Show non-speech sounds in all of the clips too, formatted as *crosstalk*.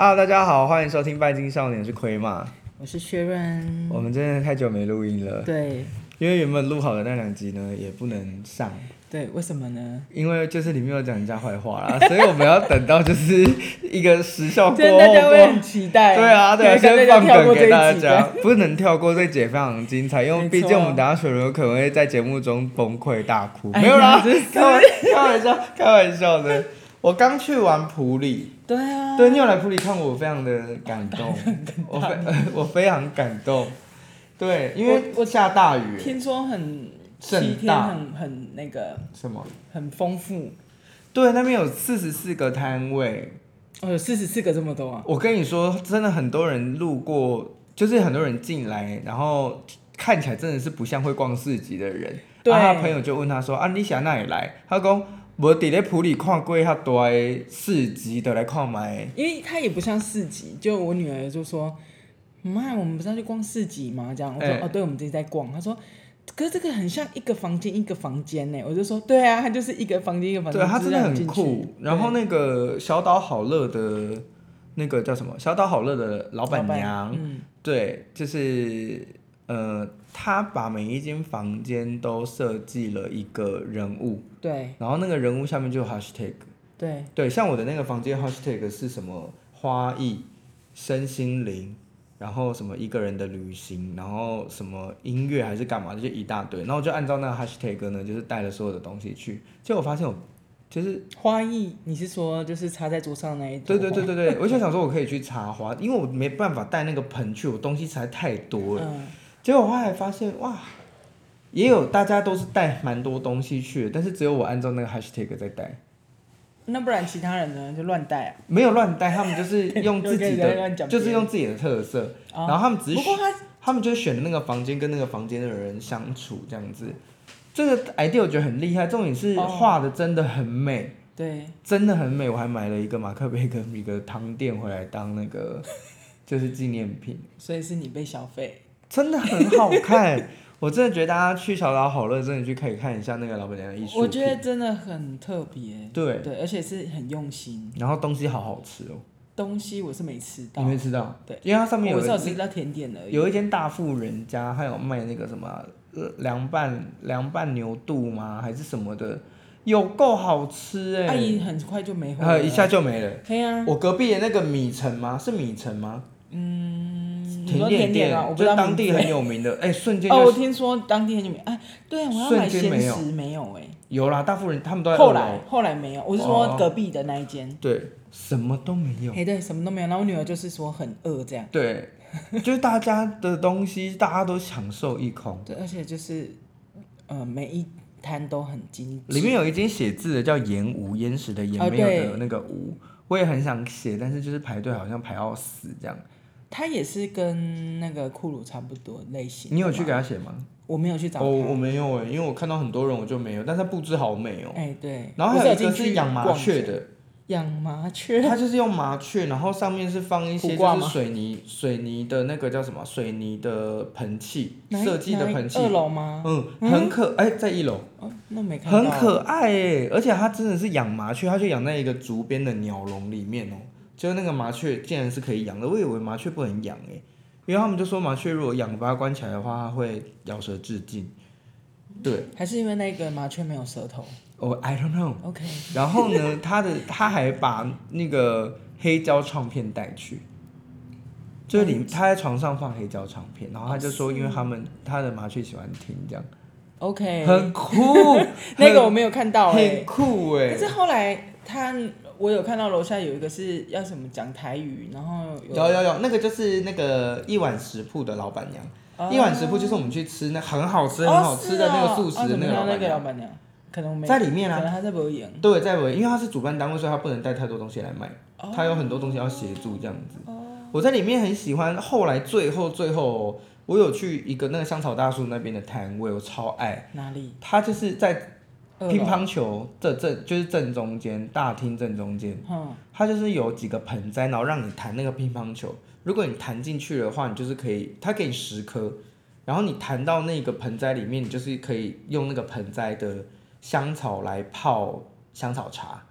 啊，大家好，欢迎收听《拜金少年》，是亏嘛？我是薛润。我们真的太久没录音了。对。因为原本录好的那两集呢，也不能上。对，为什么呢？因为就是里面有讲人家坏话啦，*laughs* 所以我们要等到就是一个时效过后。大家会很期待。对啊，对啊，*laughs* 先放梗给大家，不能跳过这节，非常精彩。因为毕竟我们等下雪伦有可能会在节目中崩溃大哭。没有啦，开玩开玩笑，开玩笑的。我刚去完普里，对啊，对，你有来普里看我，我非常的感动，*laughs* 我非 *laughs* 我非常感动，对，因为我下大雨，听说很七天很很那个什么，很丰富，对，那边有四十四个摊位，哦，有四十四个这么多啊！我跟你说，真的很多人路过，就是很多人进来，然后看起来真的是不像会逛市集的人，对，然后他朋友就问他说啊，你想哪里来？他说。我伫咧普里看过较大诶市集，就来看买。因为它也不像市集，就我女儿就说：“妈，我们不是要去逛市集吗？”这样我说：“欸、哦，对，我们自己在逛。”她说：“可是这个很像一个房间一个房间呢。”我就说：“对啊，它就是一个房间一个房间。”对，它真的很酷。然后那个小岛好乐的，那个叫什么？小岛好乐的老板娘，嗯、对，就是呃。他把每一间房间都设计了一个人物，对，然后那个人物下面就有 hashtag，对，对，像我的那个房间 hashtag 是什么花艺、身心灵，然后什么一个人的旅行，然后什么音乐还是干嘛的，就一大堆，然后我就按照那个 hashtag 呢，就是带了所有的东西去，结果我发现我就是花艺，你是说就是插在桌上那一种？对对对对对，我就想说我可以去插花，因为我没办法带那个盆去，我东西实在太多了。嗯结果我后来发现，哇，也有大家都是带蛮多东西去的，但是只有我按照那个 hashtag 在带。那不然其他人呢？就乱带啊？没有乱带，他们就是 *laughs* 用自己的，就是用自己的特色。然后他们只是，他，他们就选的那个房间跟那个房间的人相处这样子。这个 idea 我觉得很厉害，重点是画的真的很美。对，真的很美。我还买了一个马克杯跟一个汤垫回来当那个就是纪念品。所以是你被消费。真的很好看，*laughs* 我真的觉得大家去小岛好乐，真的去可以看一下那个老板娘的艺术。我觉得真的很特别。对对，而且是很用心。然后东西好好吃哦。东西我是没吃到。你没吃到？对，因为它上面有。我只有吃到甜点而已。有一间大富人家，还有卖那个什么凉拌凉拌牛肚吗？还是什么的？有够好吃哎！阿姨很快就没回来。一下就没了。对啊。我隔壁的那个米城吗？是米城吗？嗯。甜点店啊，我不知道当地很有名的，*laughs* 哎，瞬间哦，我听说当地很有名，哎，对啊，我要买鲜食没有哎，有啦，大富人他们都在后来后来没有，我是说隔壁的那一间，对，什么都没有，哎，对，什么都没有，然后我女儿就是说很饿这样，对，就是大家的东西大家都享受一空，对，而且就是呃每一摊都很精致，里面有一间写字的叫盐无，岩石的盐没有的那个屋，我也很想写，但是就是排队好像排到死这样。他也是跟那个库鲁差不多类型。你有去给他写吗？我没有去找他。我我没有哎，因为我看到很多人，我就没有。但是布置好美哦。哎，对。然后还有一个是养麻雀的。养麻雀。它就是用麻雀，然后上面是放一些就是水泥水泥的那个叫什么？水泥的盆器，设计的盆器。二楼吗？嗯，很可哎，在一楼。哦，那没看到。很可爱哎，而且它真的是养麻雀，它就养在一个竹编的鸟笼里面哦。就那个麻雀竟然是可以养的，我以为麻雀不能养哎，因为他们就说麻雀如果养把它关起来的话，它会咬舌自尽。对，还是因为那个麻雀没有舌头？哦、oh，I don't know。OK。然后呢，他的他还把那个黑胶唱片带去，就是里他在床上放黑胶唱片，然后他就说，因为他们他的麻雀喜欢听这样。OK。很酷，*laughs* 那个我没有看到哎，很酷哎。可是后来他。我有看到楼下有一个是要什么讲台语，然后有有有有，那个就是那个一碗食铺的老板娘，哦、一碗食铺就是我们去吃那很好吃、哦、很好吃的那个素食的那个老板娘，可能没在里面啊，可能他在播演，对，在因为他是主办单位，所以他不能带太多东西来卖，哦、他有很多东西要协助这样子。哦、我在里面很喜欢，后来最后最后我有去一个那个香草大叔那边的摊位，我超爱。哪里？他就是在。乒乓球这正就是正中间大厅正中间，嗯，它就是有几个盆栽，然后让你弹那个乒乓球。如果你弹进去的话，你就是可以，它给你十颗，然后你弹到那个盆栽里面，你就是可以用那个盆栽的香草来泡香草茶，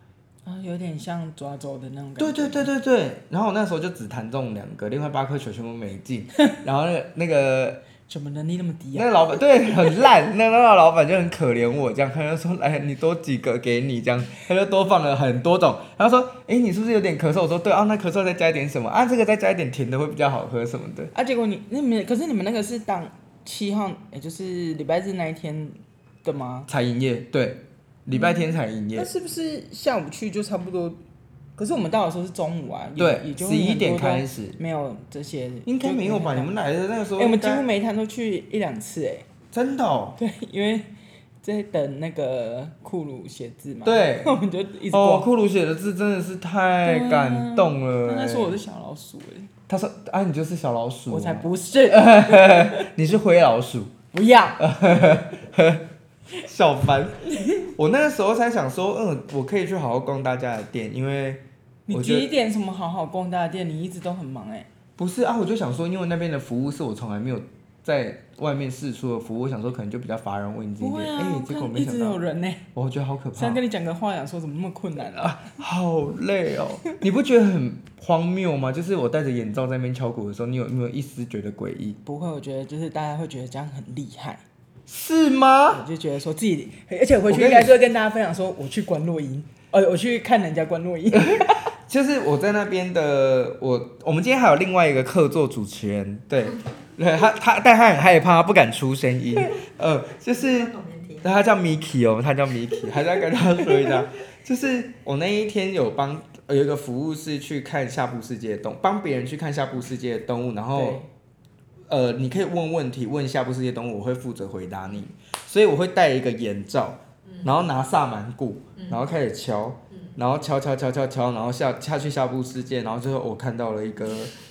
啊，有点像抓周的那种感觉。对对对对对，然后我那时候就只弹中两个，另外八颗球全部没进。然后那个那个怎么能力那么低啊？那个老板对很烂，那那个老板就很可怜我，这样他就说：“来，你多几个给你。”这样他就多放了很多种。然后说：“哎，你是不是有点咳嗽？”我说：“对啊，那咳嗽再加一点什么啊？这个再加一点甜的会比较好喝什么的。”啊，结果你那没，可是你们那个是当七号，也就是礼拜日那一天的吗？才营业，对，礼拜天才营业。那是不是下午去就差不多？可是我们到的时候是中午啊，对，十一点开始，没有这些，应该没有吧？你们来的那个时候，哎，我们几乎每一摊都去一两次，哎，真的哦。*laughs* 对，因为在等那个库鲁写字嘛，对，*laughs* 我们就一直哦，库鲁写的字真的是太感动了。他说我是小老鼠，哎，他说啊，你就是小老鼠，我才不是，*laughs* 你是灰老鼠，不要，小凡。我那个时候才想说，嗯，我可以去好好逛大家的店，因为。你几点什么好好逛大店？你一直都很忙哎、欸。不是啊，我就想说，因为那边的服务是我从来没有在外面试出的服务，我想说可能就比较乏人问津一点。哎、欸，结果没想到。一直有人呢、欸。我觉得好可怕。想跟你讲个话，想说怎么那么困难啊？啊好累哦。你不觉得很荒谬吗？就是我戴着眼罩在那边敲鼓的时候，你有没有一丝觉得诡异？不会，我觉得就是大家会觉得这样很厉害。是吗？我就觉得说自己，而且回去应该就会跟大家分享说，我去观落音，呃，我去看人家观落阴。*laughs* 就是我在那边的，我我们今天还有另外一个客座主持人，对，*laughs* 对他他但他很害怕，他不敢出声音，*laughs* 呃，就是他叫 Miki 哦，他叫 Miki，还是要跟他说一下，就是我那一天有帮有一个服务是去看下部世界的动，帮别人去看下部世界的动物，然后呃，你可以问问题，问下部世界动物，我会负责回答你，所以我会戴一个眼罩，然后拿萨满鼓，然后开始敲。然后敲敲敲敲敲，然后下下去下部世界，然后最后我看到了一个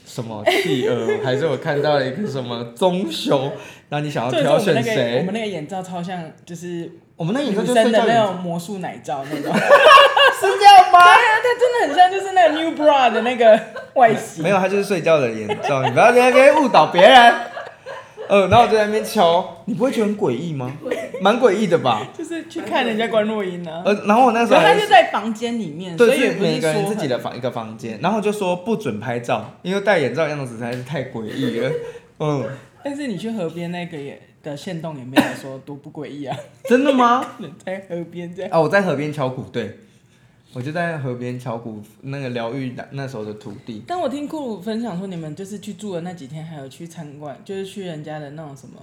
什么企鹅，还是我看到了一个什么棕熊？那你想要挑选谁？我们那个眼罩超像，就是我们那眼罩就是的那种魔术奶罩那种，*laughs* 是这样吗？对啊，它真的很像，就是那个 New Bra 的那个外形。没有，它就是睡觉的眼罩，你不要在那边误导别人。嗯、呃，然后我就在那边敲，你不会觉得很诡异吗？蛮诡异的吧？*laughs* 就是去看人家观落阴呢。呃，然后我那时候他就在房间里面，对，所以是每个人自己的房一个房间，然后就说不准拍照，因为戴眼罩的样子实在是太诡异了。嗯，*laughs* 但是你去河边那个也的限动也没有说多不诡异啊？真的吗？*laughs* 在河边这样。啊，我在河边敲鼓，对。我就在河边敲鼓，那个疗愈那时候的土地。但我听库鲁分享说，你们就是去住的那几天，还有去参观，就是去人家的那种什么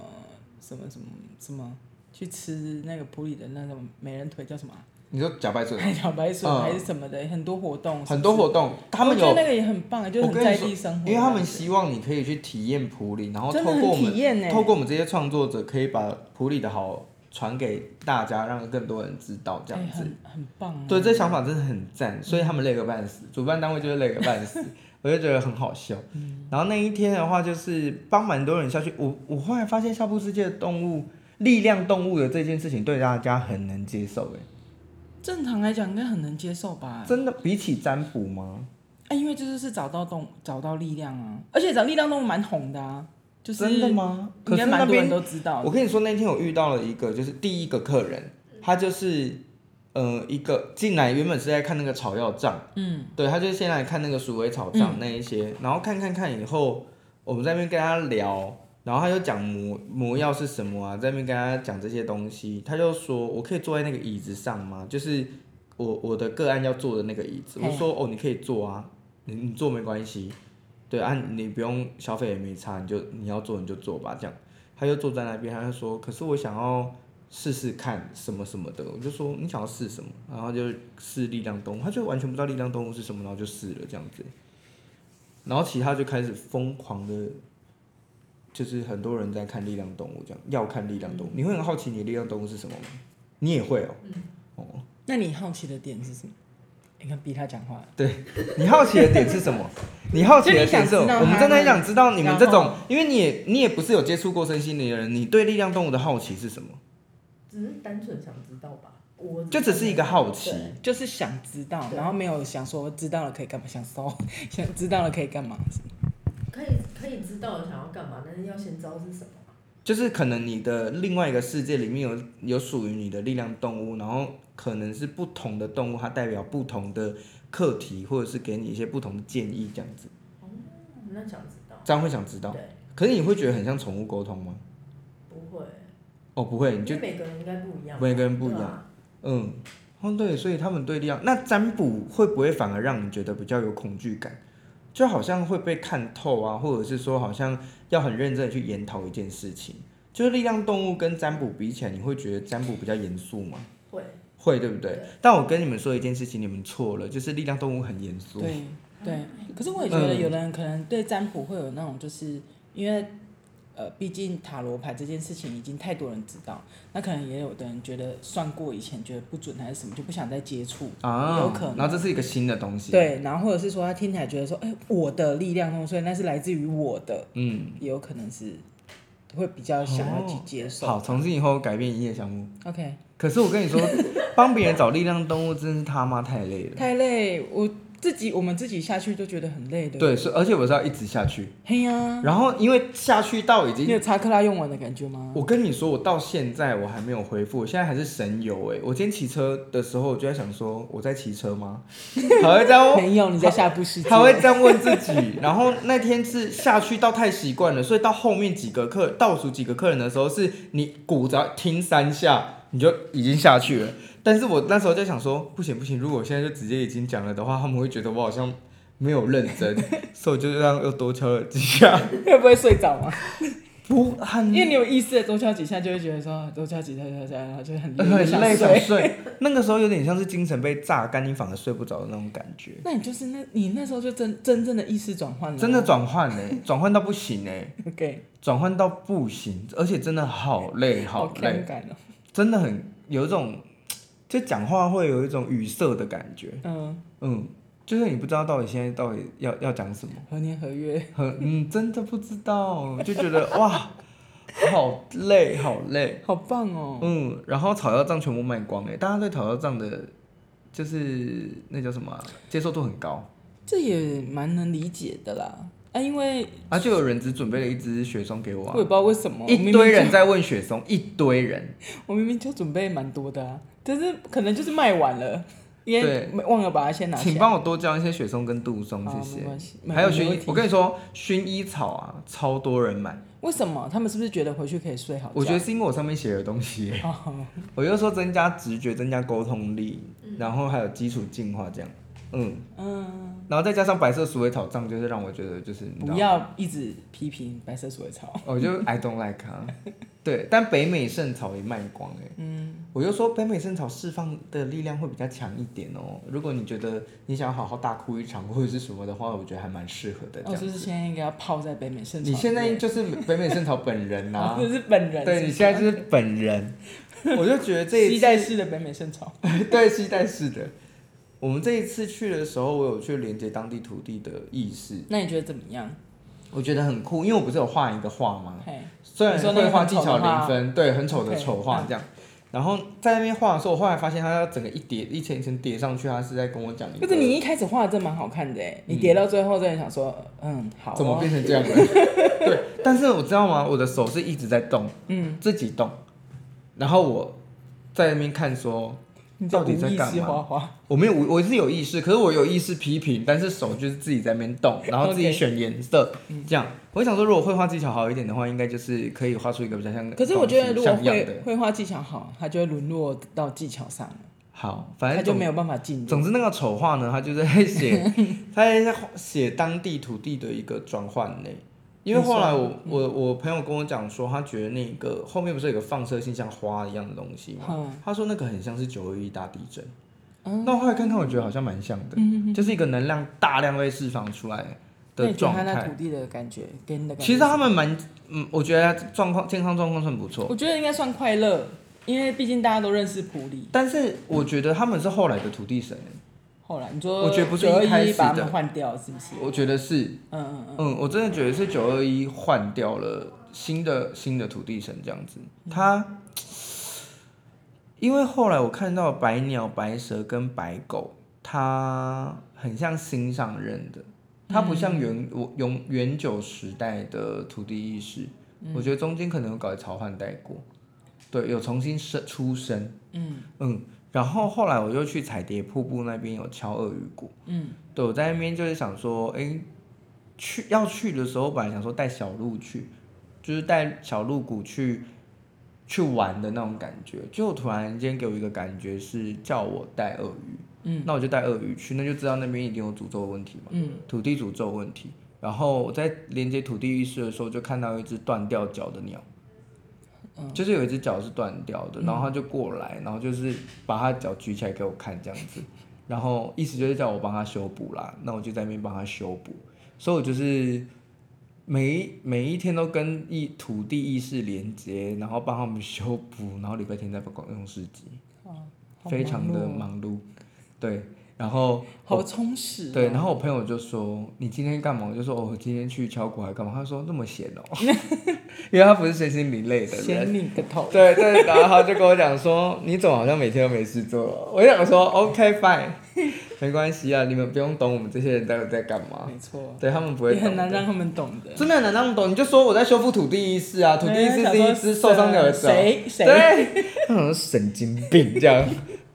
什么什么什么，去吃那个普里的那种美人腿叫什么？你说茭白笋？*laughs* 茭白笋还是什么的，嗯、很多活动是是？很多活动，他们有我觉得那个也很棒，就是很在地生活。因为他们希望你可以去体验普里，然后透过我们，透过我们这些创作者，可以把普里的好。传给大家，让更多人知道这样子，欸、很，很棒、啊。对，这想法真的很赞，所以他们累个半死，嗯、主办单位就是累个半死，*laughs* 我就觉得很好笑。嗯、然后那一天的话，就是帮蛮多人下去。我我后来发现，下部世界的动物力量动物的这件事情，对大家很能接受。诶，正常来讲，应该很能接受吧？真的，比起占卜吗？啊，因为就是是找到动，找到力量啊，而且找力量动物蛮红的啊。就是、真的吗？可是蛮多人都知道。我跟你说，那天我遇到了一个，就是第一个客人，他就是，呃，一个进来原本是在看那个草药账，嗯，对，他就先来看那个鼠尾草账那一些，嗯、然后看看看以后，我们在那边跟他聊，然后他就讲魔魔药是什么啊，在那边跟他讲这些东西，他就说，我可以坐在那个椅子上吗？就是我我的个案要坐的那个椅子，我说哦，你可以坐啊，你你坐没关系。对啊，你不用消费也没差，你就你要做你就做吧，这样。他就坐在那边，他就说：“可是我想要试试看什么什么的。”我就说：“你想要试什么？”然后就试力量动物，他就完全不知道力量动物是什么，然后就试了这样子。然后其他就开始疯狂的，就是很多人在看力量动物，这样要看力量动物。你会很好奇你的力量动物是什么吗？你也会哦。哦。那你好奇的点是什么？你看逼他讲话。对，你好奇的点是什么？你好奇的点是，我们真的很想知道你们这种，因为你也你也不是有接触过身心灵的人，你对力量动物的好奇是什么？只是单纯想知道吧，我就只是一个好奇，就是想知道，然后没有想说知道了可以干嘛，想搜，想知道了可以干嘛？可以可以知道了想要干嘛，但是要先知道是什么。就是可能你的另外一个世界里面有有属于你的力量动物，然后可能是不同的动物，它代表不同的课题，或者是给你一些不同的建议这样子。哦，那想知道。这样会想知道。对。可是你会觉得很像宠物沟通吗？不会。哦，不会，你就每个人应该不一样。每个人不一样。啊、嗯。哦，对，所以他们对力量，那占卜会不会反而让你觉得比较有恐惧感？就好像会被看透啊，或者是说好像要很认真的去研讨一件事情。就是力量动物跟占卜比起来，你会觉得占卜比较严肃吗？会，会对不对？对。但我跟你们说一件事情，你们错了，就是力量动物很严肃。对对，可是我也觉得有人可能对占卜会有那种，就是因为。呃，毕竟塔罗牌这件事情已经太多人知道，那可能也有的人觉得算过以前觉得不准还是什么，就不想再接触，啊，有可能。然后这是一个新的东西。对，然后或者是说他听起来觉得说，哎，我的力量所以那是来自于我的，嗯，也有可能是会比较想要去接受。哦、好，从今以后改变营业项目。OK。可是我跟你说，帮别人找力量动物真是他妈太累了。太累，我。自己我们自己下去都觉得很累的。对，是而且我是要一直下去。嘿呀、啊。然后因为下去到已经。你有查克拉用完的感觉吗？我跟你说，我到现在我还没有恢复，我现在还是神游哎！我今天骑车的时候，我就在想说，我在骑车吗？*laughs* 还会这样？没有，你在下部世界。还会这样问自己。然后那天是下去到太习惯了，所以到后面几个客倒数几个客人的时候，是你鼓着听三下，你就已经下去了。但是我那时候在想说，不行不行，如果我现在就直接已经讲了的话，他们会觉得我好像没有认真，*laughs* 所以我就这样又多敲了几下。会不会睡着吗？不，很，因为你有意识的多敲几下，就会觉得说多敲几下，敲几下，然后就很累，很累想睡。那个时候有点像是精神被榨干，你反而睡不着的那种感觉。那你就是那，你那时候就真真正的意识转换了，真的转换嘞，*laughs* 转换到不行嘞。OK，转换到不行，而且真的好累，好累，好哦、真的很有一种。就讲话会有一种语塞的感觉，嗯。嗯，就是你不知道到底现在到底要要讲什么，何年何月，很嗯，真的不知道，就觉得哇，*laughs* 好累好累，好棒哦，嗯，然后草药账全部卖光哎，大家对草药账的，就是那叫什么、啊，接受度很高，这也蛮能理解的啦，啊，因为啊，就有人只准备了一支雪松给我、啊，我也不知道为什么，一堆人在问雪松，*laughs* 一堆人，我明明就准备蛮多的啊。可是可能就是卖完了，因为忘了把它先拿。请帮我多交一些雪松跟杜松，谢谢。还有薰衣，我跟你说，薰衣草啊，超多人买。为什么？他们是不是觉得回去可以睡好觉？我觉得是因为我上面写的东西。*laughs* 我就说增加直觉，增加沟通力，然后还有基础进化这样。嗯嗯。然后再加上白色鼠尾草杖，就是让我觉得就是不要一直批评白色鼠尾草。我就 I don't like 啊。*laughs* 对，但北美圣草也卖光哎。嗯。我就说北美圣草释放的力量会比较强一点哦。如果你觉得你想要好好大哭一场或者是什么的话，我觉得还蛮适合的。哦，就是现在应该要泡在北美圣草。你现在就是北美圣草本人呐、啊。*laughs* 就是本人。对，你现在就是本人。*laughs* 我就觉得这一次。携带式的北美圣草。对，期待式的。我们这一次去的时候，我有去连接当地土地的意识。那你觉得怎么样？我觉得很酷，因为我不是有画一个画吗？虽然绘画技巧零分，对，很丑的丑画这样。然后在那边画的时候，我后来发现它要整个一叠一层一层叠上去，它是在跟我讲一个。可是你一开始画的真蛮好看的哎，你叠到最后真的想说，嗯，好。怎么变成这样的？对，但是我知道吗？我的手是一直在动，嗯，自己动，然后我在那边看说。你到底在干嘛？我没有，我是有意识，可是我有意识批评，但是手就是自己在那边动，*laughs* 然后自己选颜色.这样。我想说，如果绘画技巧好一点的话，应该就是可以画出一个比较像。可是我觉得，如果绘绘画技巧好，它就会沦落到技巧上了。好，反正他就没有办法进。总之，那个丑画呢，他就是在写，*laughs* 他在写当地土地的一个转换呢。因为后来我我我朋友跟我讲说，他觉得那个后面不是有个放射性像花一样的东西吗？他说那个很像是九二一大地震。那我后来看看，我觉得好像蛮像的，就是一个能量大量被释放出来的状态。那土地的感觉跟那个。其实他们蛮嗯，我觉得状况健康状况算不错。我觉得应该算快乐，因为毕竟大家都认识普里。但是我觉得他们是后来的土地神。后来你说，我觉得不是一开始把他们换掉，是不是？我觉得是，嗯嗯嗯，嗯，我真的觉得是九二一换掉了新的新的土地神这样子。他，因为后来我看到白鸟、白蛇跟白狗，它很像新上任的，它不像元我永元九时代的土地意识，嗯、我觉得中间可能有搞潮换代过，对，有重新生出生。嗯。嗯，然后后来我就去彩蝶瀑布那边有敲鳄鱼鼓。嗯，对，我在那边就是想说，哎、欸，去要去的时候，本来想说带小鹿去，就是带小鹿鼓去去玩的那种感觉，就突然间给我一个感觉是叫我带鳄鱼。嗯，那我就带鳄鱼去，那就知道那边一定有诅咒问题嘛。嗯，土地诅咒问题。然后我在连接土地意识的时候，就看到一只断掉脚的鸟，嗯、就是有一只脚是断掉的，然后他就过来，然后就是把他脚举起来给我看这样子，然后意思就是叫我帮他修补啦。那我就在那边帮他修补，所以我就是每一每一天都跟一土地意识连接，然后帮他们修补，然后礼拜天再帮广用市集，非常的忙碌。对，然后好充实、啊。对，然后我朋友就说：“你今天干嘛？”我就说：“哦，我今天去敲鼓还干嘛？”他说：“那么闲哦，*laughs* *laughs* 因为他不是身心灵类的。*laughs* ”闲你个头！对对，然后他就跟我讲说：“你怎么好像每天都没事做？”我想说：“OK fine，没关系啊，你们不用懂我们这些人到底在干嘛。”没错，对他们不会懂。也很难让他们懂的。真的很难让他们懂，你就说我在修复土地意识啊，土地意识是一只受伤的手。谁谁？对，他好像神经病这样。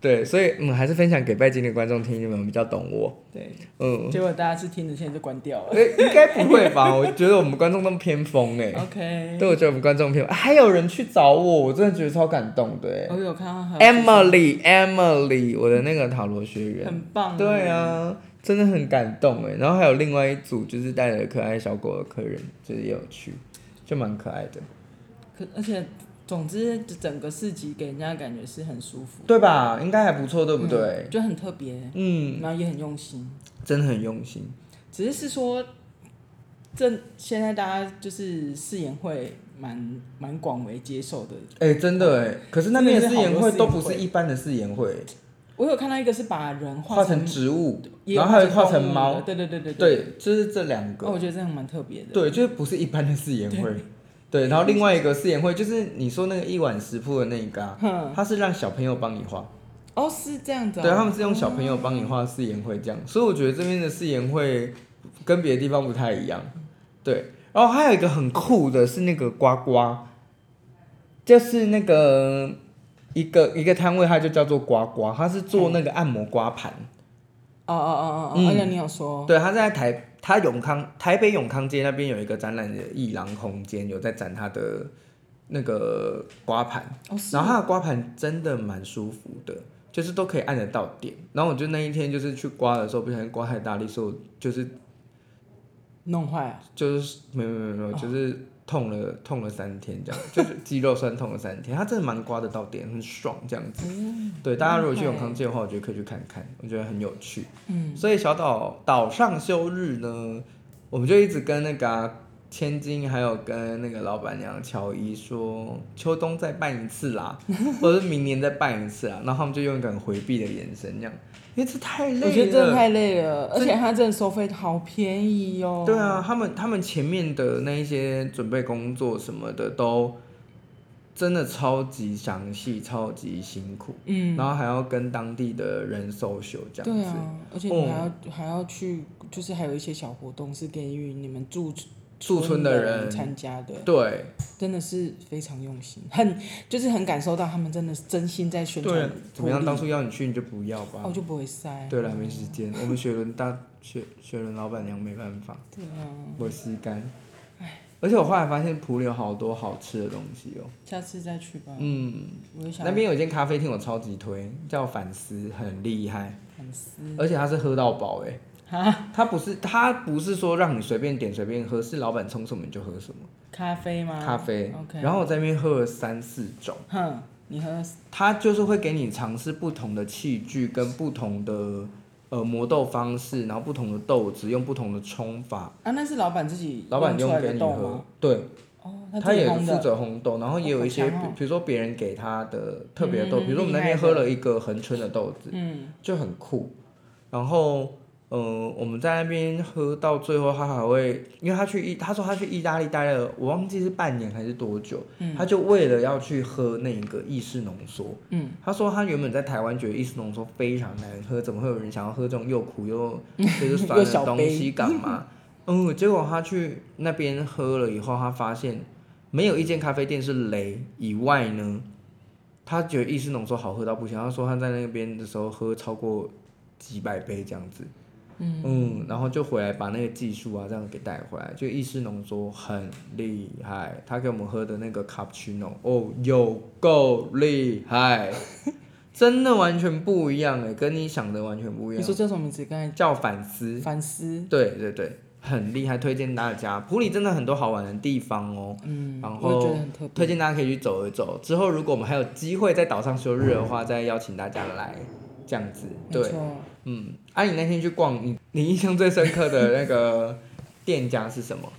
对，所以嗯，还是分享给拜金的观众听，你们比较懂我。对，嗯。结果大家是听着现在就关掉了。应该不会吧？我觉得我们观众那么偏疯哎。OK。对，我觉得我们观众偏锋，还有人去找我，我真的觉得超感动对。我有看到。Emily，Emily，我的那个塔罗学员。很棒。对啊，真的很感动哎。然后还有另外一组，就是带着可爱小狗的客人，就是也有去，就蛮可爱的。可而且。总之，整个市集给人家感觉是很舒服，对吧？应该还不错，对不对？嗯、就很特别，嗯，然后也很用心，真的很用心。只是是说，这现在大家就是试演会蛮蛮广为接受的。哎、欸，真的哎，可是那边的试演会都不是一般的试演会。我有看到一个是把人画成，成植物，然后还有画成猫，对对对对对，对，就是这两个。我觉得这样蛮特别的。对，就是不是一般的试演会。对，然后另外一个试演会就是你说那个一碗食铺的那一个，他是让小朋友帮你画。哦，是这样子。对，他们是用小朋友帮你画试演会这样，所以我觉得这边的试演会跟别的地方不太一样。对，然后还有一个很酷的是那个刮刮，就是那个一个一个摊位，它就叫做刮刮，它是做那个按摩刮盘。哦哦哦哦，而且你有说。对，他在台。他永康台北永康街那边有一个展览的艺廊空间，有在展他的那个刮盘，哦、然后他的刮盘真的蛮舒服的，就是都可以按得到点。然后我就那一天就是去刮的时候，不小心刮太大力，所以就是弄坏了，就是没有没有没有，就是。痛了痛了三天，这样 *laughs* 就是肌肉酸痛了三天，他真的蛮刮得到点，很爽这样子。嗯、对，大家如果去永康街的话，我觉得可以去看看，我觉得很有趣。嗯，所以小岛岛上休日呢，我们就一直跟那个千金，还有跟那个老板娘乔伊说，秋冬再办一次啦，*laughs* 或者是明年再办一次啦，然后他们就用一个很回避的眼神这样。因为这太累了，我觉得真的太累了，而且他真的收费好便宜哦。对啊，他们他们前面的那一些准备工作什么的都真的超级详细，超级辛苦。嗯，然后还要跟当地的人 social 这样子。对啊，而且你还要、嗯、还要去，就是还有一些小活动是给予你们住。驻村的人参加的，对，真的是非常用心，很就是很感受到他们真的是真心在宣传。怎么样？当初要你去你就不要吧？我就不会塞。对了，没时间。我们雪伦大雪雪伦老板娘没办法。对啊。我吸干。唉。而且我后来发现埔里有好多好吃的东西哦。下次再去吧。嗯。那边有一间咖啡厅我超级推，叫反思，很厉害。反思。而且它是喝到饱哎。啊，他不是他不是说让你随便点随便喝，是老板冲什么你就喝什么。咖啡吗？咖啡。OK。然后我在那边喝了三四种。哼，你喝。他就是会给你尝试不同的器具跟不同的呃磨豆方式，然后不同的豆子用不同的冲法。啊，那是老板自己老板用给你喝。对。哦，他也负责烘豆，然后也有一些，比比如说别人给他的特别的豆，比如说我们那天喝了一个恒春的豆子，嗯，就很酷，然后。嗯，我们在那边喝到最后，他还会，因为他去意，他说他去意大利待了，我忘记是半年还是多久，嗯、他就为了要去喝那个意式浓缩，嗯，他说他原本在台湾觉得意式浓缩非常难喝，怎么会有人想要喝这种又苦又就是酸的 *laughs* 东西干嘛？*laughs* 嗯，结果他去那边喝了以后，他发现没有一间咖啡店是雷以外呢，他觉得意式浓缩好喝到不行。他说他在那边的时候喝超过几百杯这样子，嗯，嗯，然后就回来把那个技术啊这样给带回来，就意式浓缩很厉害。他给我们喝的那个卡布奇诺，哦，有够厉害，真的完全不一样哎，跟你想的完全不一样。你说叫什么名字？刚才叫反思。反思。对对对。很厉害，推荐大家。普里真的很多好玩的地方哦，嗯，然后推荐大家可以去走一走。之后如果我们还有机会在岛上休日的话，再邀请大家来这样子。对，嗯，啊，你那天去逛，你你印象最深刻的那个 *laughs* 店家是什么？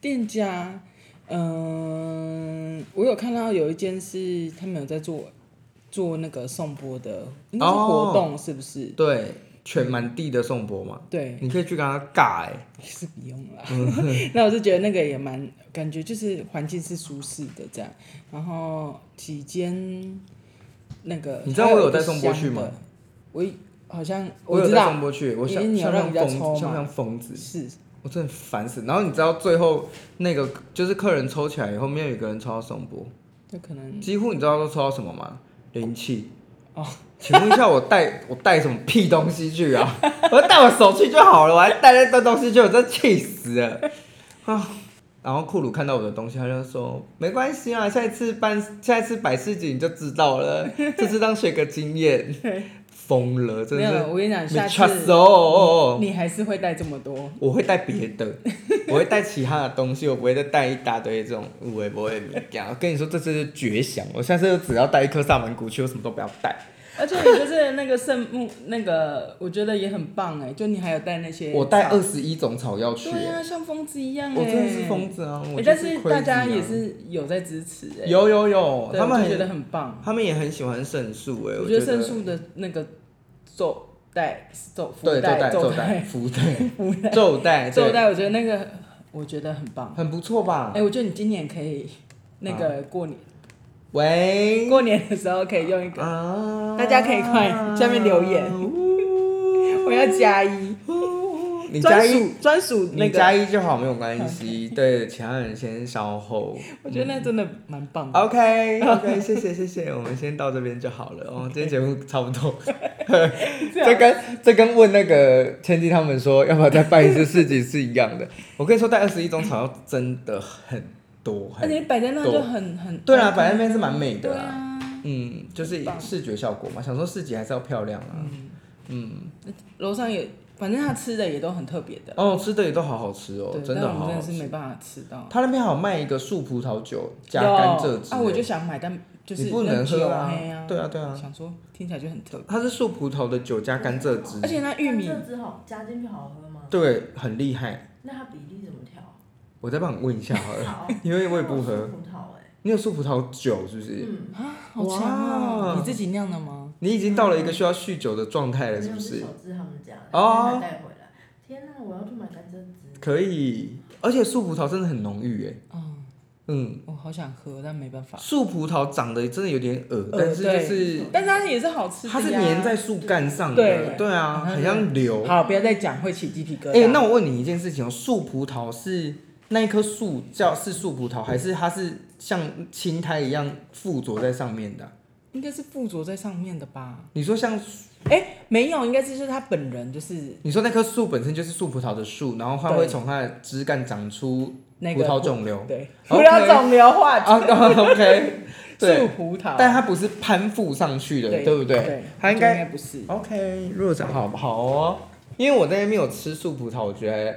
店家，嗯，我有看到有一间是他们有在做做那个颂钵的，应该是活动，是不是？哦，对。全满地的颂钵嘛，对，你可以去跟他尬哎，*laughs* 是不用啦。*laughs* 那我就觉得那个也蛮，感觉就是环境是舒适的这样。然后几间那个，你知道我有带颂钵去吗？我好像我有带颂钵去，我想像像疯像像疯子，是我真的烦死。然后你知道最后那个就是客人抽起来以后，没有一个人抽到颂钵，这可能几乎你知道都抽到什么吗？灵气哦。*laughs* 请问一下我，我带我带什么屁东西去啊？我带我手去就好了，我还带那堆东西去，我真气死了啊！然后库鲁看到我的东西，他就说：“没关系啊，下一次办下一次百事集你就知道了，这次当学个经验。*laughs* ”疯了，真的。没有，我跟你讲，下次你还是会带这么多。我会带别的，*laughs* 我会带其他的东西，我不会再带一大堆这种无微不会。我跟你说，这次是绝响，我下次就只要带一颗萨满古去，我什么都不要带。而且你就是那个圣木，*laughs* 那个我觉得也很棒哎，就你还有带那些。我带二十一种草药去。对啊，像疯子一样哎。我真的是疯子啊！但是大家也是有在支持哎。有有有，他们觉得很棒。他们也很喜欢圣树哎，我觉得圣树的那个纣带纣纣带纣带福带咒带咒带，我觉得那个我觉得很棒，很不错吧？哎，我觉得你今年可以那个过年。喂，过年的时候可以用一个，啊、大家可以快下面留言，呜。*laughs* 我要加一，你加一专属那个加一就好，没有关系，对，其他人先稍后。*laughs* 我觉得那真的蛮棒的。OK OK，*laughs* 谢谢谢谢，我们先到这边就好了哦，今天节目差不多。*laughs* 这跟这跟问那个千金他们说要不要再办一次市集是一样的。我跟你说，带二十一种草药真的很多。而且摆在那就很很对啊，摆在那边是蛮美的啊，嗯，就是视觉效果嘛。想说市集还是要漂亮啊，嗯，楼上也反正他吃的也都很特别的哦，吃的也都好好吃哦，真的好真的是没办法吃到。他那边还有卖一个树葡萄酒加甘蔗汁，啊，我就想买，但就是你不能喝啊，对啊对啊，想说听起来就很特别。它是树葡萄的酒加甘蔗汁，而且那玉米汁好加进去好喝吗？对，很厉害。那它比例怎么调？我再帮你问一下好了，*laughs* 因为我也不喝。葡萄哎你有树葡萄酒是不是？嗯啊，好强啊！你自己酿的吗？你已经到了一个需要酗酒的状态了，是不是？小智他们家哦，带回来。天哪，我要去买甘蔗汁。可以，而且树葡萄真的很浓郁诶。嗯。我好想喝，但没办法。树葡萄长得真的有点恶，但是就是，但是它也是好吃。它是粘在树干上的，对啊，很像硫。好，不要再讲，会起鸡皮疙瘩。哎，那我问你一件事情哦，树葡萄是？那一棵树叫是树葡萄，还是它是像青苔一样附着在上面的？应该是附着在上面的吧？你说像？哎、欸，没有，应该是就是它本人就是。你说那棵树本身就是树葡萄的树，然后它会从它的枝干长出葡萄肿瘤。对，葡萄肿瘤化 *laughs* 啊。OK，树葡萄，但它不是攀附上去的，对，对不对？对它应该不是。OK，如果这样好不好哦？因为我在那边有吃树葡萄，我觉得。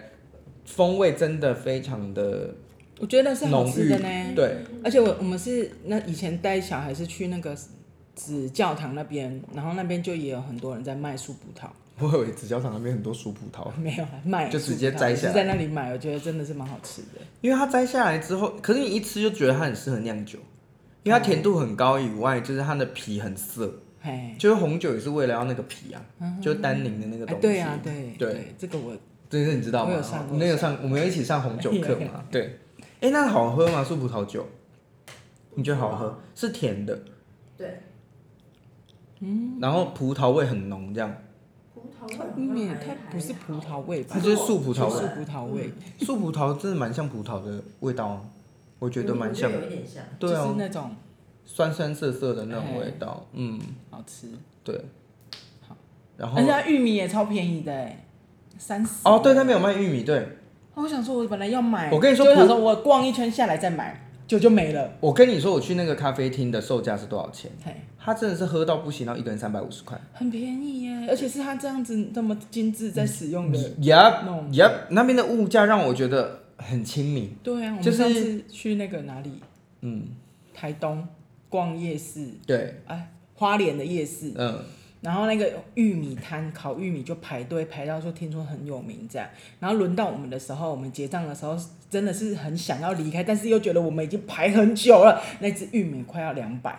风味真的非常的，我觉得那是好吃的呢。对，而且我我们是那以前带小孩是去那个紫教堂那边，然后那边就也有很多人在卖树葡萄。我以为紫教堂那边很多树葡萄，*laughs* 没有卖，就直接摘下来，是在那里买。我觉得真的是蛮好吃的，因为它摘下来之后，可是你一吃就觉得它很适合酿酒，因为它甜度很高以外，就是它的皮很涩，嘿就是红酒也是为了要那个皮啊，就单宁的那个东西。对啊，对对，这个我。这是你知道吗？我没有上，我们有一起上红酒课嘛？*laughs* 对。哎，那好喝吗？树葡萄酒？你觉得好喝？是甜的。对。嗯。然后葡萄味很浓，这样。葡萄味。它不是葡萄味吧？它就是树葡萄味。树葡萄味。树葡萄真的蛮像葡萄的味道啊。我觉得蛮像的，有点像，对啊，就是那种酸酸涩涩的那种味道，嗯，好吃。对，好，然后人家玉米也超便宜的哎，三十。哦，对，他没有卖玉米，对。我想说，我本来要买，我跟你说，我想说我逛一圈下来再买，就就没了。我跟你说，我去那个咖啡厅的售价是多少钱？嘿，他真的是喝到不行，然后一个人三百五十块，很便宜耶，而且是他这样子这么精致在使用的。Yep Yep，那边的物价让我觉得很亲民。对啊，就是我们上次去那个哪里？嗯，台东逛夜市。对。哎，花莲的夜市。嗯。然后那个玉米摊烤玉米就排队排到说听说很有名这样，然后轮到我们的时候，我们结账的时候真的是很想要离开，但是又觉得我们已经排很久了，那只玉米快要两百，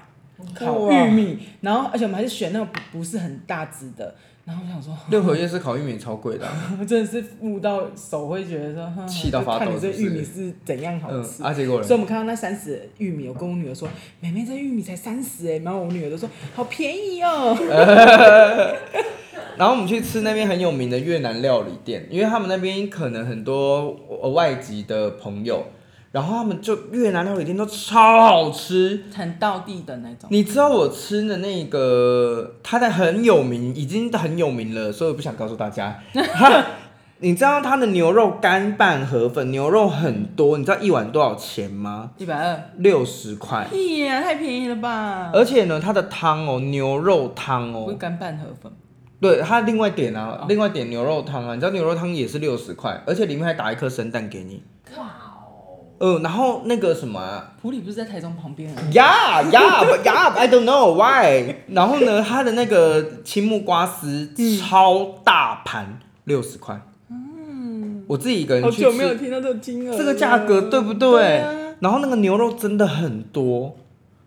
烤玉米，然后而且我们还是选那种不不是很大只的。然后我想说，*laughs* 六合夜市烤玉米超贵的，啊，*laughs* 真的是悟到手会觉得说，气到发抖。看你这玉米是怎样好吃。嗯、啊，结果，所以我们看到那三十玉米，我跟我女儿说，妹妹这玉米才三十哎，然后我女儿都说好便宜哦。然后我们去吃那边很有名的越南料理店，因为他们那边可能很多外籍的朋友。然后他们就越南料理店都超好吃，很道地的那种。你知道我吃的那个，它的很有名，已经很有名了，所以我不想告诉大家。*laughs* 你知道它的牛肉干拌河粉，牛肉很多，你知道一碗多少钱吗？一百二，六十块。屁呀，太便宜了吧！而且呢，它的汤哦，牛肉汤哦，不是干拌河粉。对，它另外点啊，哦、另外点牛肉汤啊，你知道牛肉汤也是六十块，而且里面还打一颗生蛋给你。呃，然后那个什么、啊，普里不是在台中旁边？Yeah, yeah, *laughs* yeah, I don't know why。然后呢，它的那个青木瓜丝超大盘，六十块。嗯，我自己一个人去吃。好久没有听到这个金额。这个价格对不对？对啊、然后那个牛肉真的很多。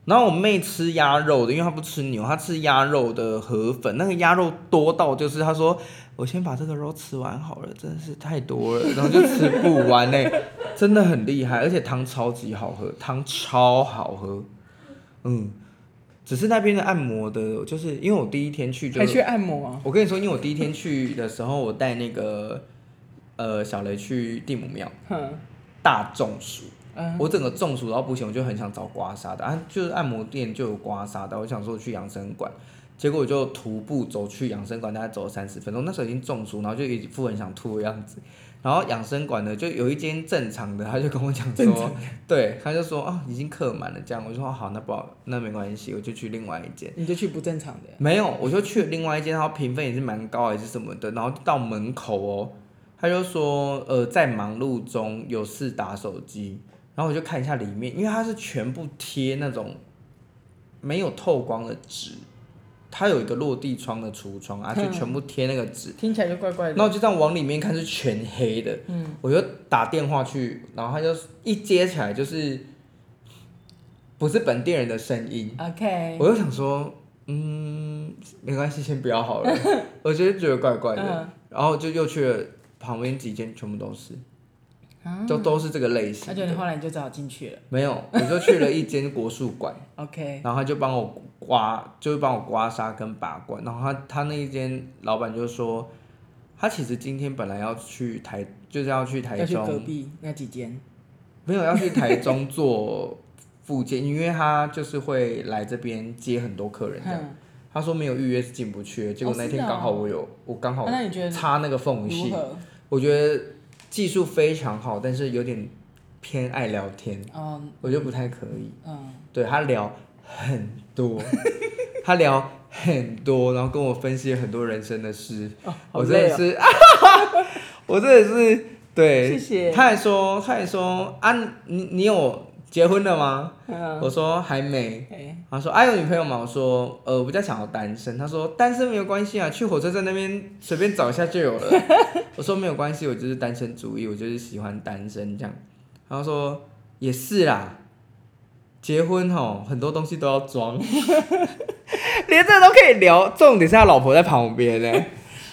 然后我妹吃鸭肉的，因为她不吃牛，她吃鸭肉的河粉。那个鸭肉多到就是她说。我先把这个肉吃完好了，真的是太多了，然后就吃不完嘞，*laughs* 真的很厉害，而且汤超级好喝，汤超好喝，嗯，只是那边的按摩的，就是因为我第一天去就去按摩啊，我跟你说，因为我第一天去的时候，我带那个呃小雷去地母庙，大中暑，嗯，我整个中暑到不行，我就很想找刮痧的，啊，就是按摩店就有刮痧的，我想说去养生馆。结果我就徒步走去养生馆，大概走了三十分钟。那时候已经中暑，然后就一副很想吐的样子。然后养生馆呢，就有一间正常的，他就跟我讲说，对，他就说啊，已经客满了这样。我就说好，那不好，那没关系，我就去另外一间。你就去不正常的？没有，我就去了另外一间，然后评分也是蛮高还是什么的。然后到门口哦，他就说呃，在忙碌中有事打手机。然后我就看一下里面，因为它是全部贴那种没有透光的纸。它有一个落地窗的橱窗啊，就全部贴那个纸，听起来就怪怪的。然后就这样往里面看是全黑的，嗯，我就打电话去，然后他就一接起来就是不是本地人的声音，OK，我就想说，嗯，没关系，先不要好了，*laughs* 我就觉得怪怪的，嗯、然后就又去了旁边几间，全部都是。就都是这个类型。那就你后来你就只好进去了。没有，我就去了一间国术馆。*laughs* OK。然后他就帮我刮，就是帮我刮痧跟拔罐。然后他他那一间老板就说，他其实今天本来要去台，就是要去台中。隔壁那几间。没有要去台中做复健，因为他就是会来这边接很多客人这样。嗯、他说没有预约是进不去，结果那天刚好我有，哦哦、我刚好插那个缝隙。我觉得。技术非常好，但是有点偏爱聊天，嗯、我就不太可以。嗯、对他聊很多，*laughs* 他聊很多，然后跟我分析很多人生的事。哦哦、我真的是，*laughs* 我真的是，对。谢谢。他还说，他还说啊，你你有结婚了吗？嗯、我说还没。嘿他说啊，有女朋友吗？我说呃，我比较想要单身。他说单身没有关系啊，去火车站那边随便找一下就有了。*laughs* 我说没有关系，我就是单身主义，我就是喜欢单身这样。然后说也是啦，结婚吼很多东西都要装，*laughs* 连这都可以聊。重点是他老婆在旁边呢。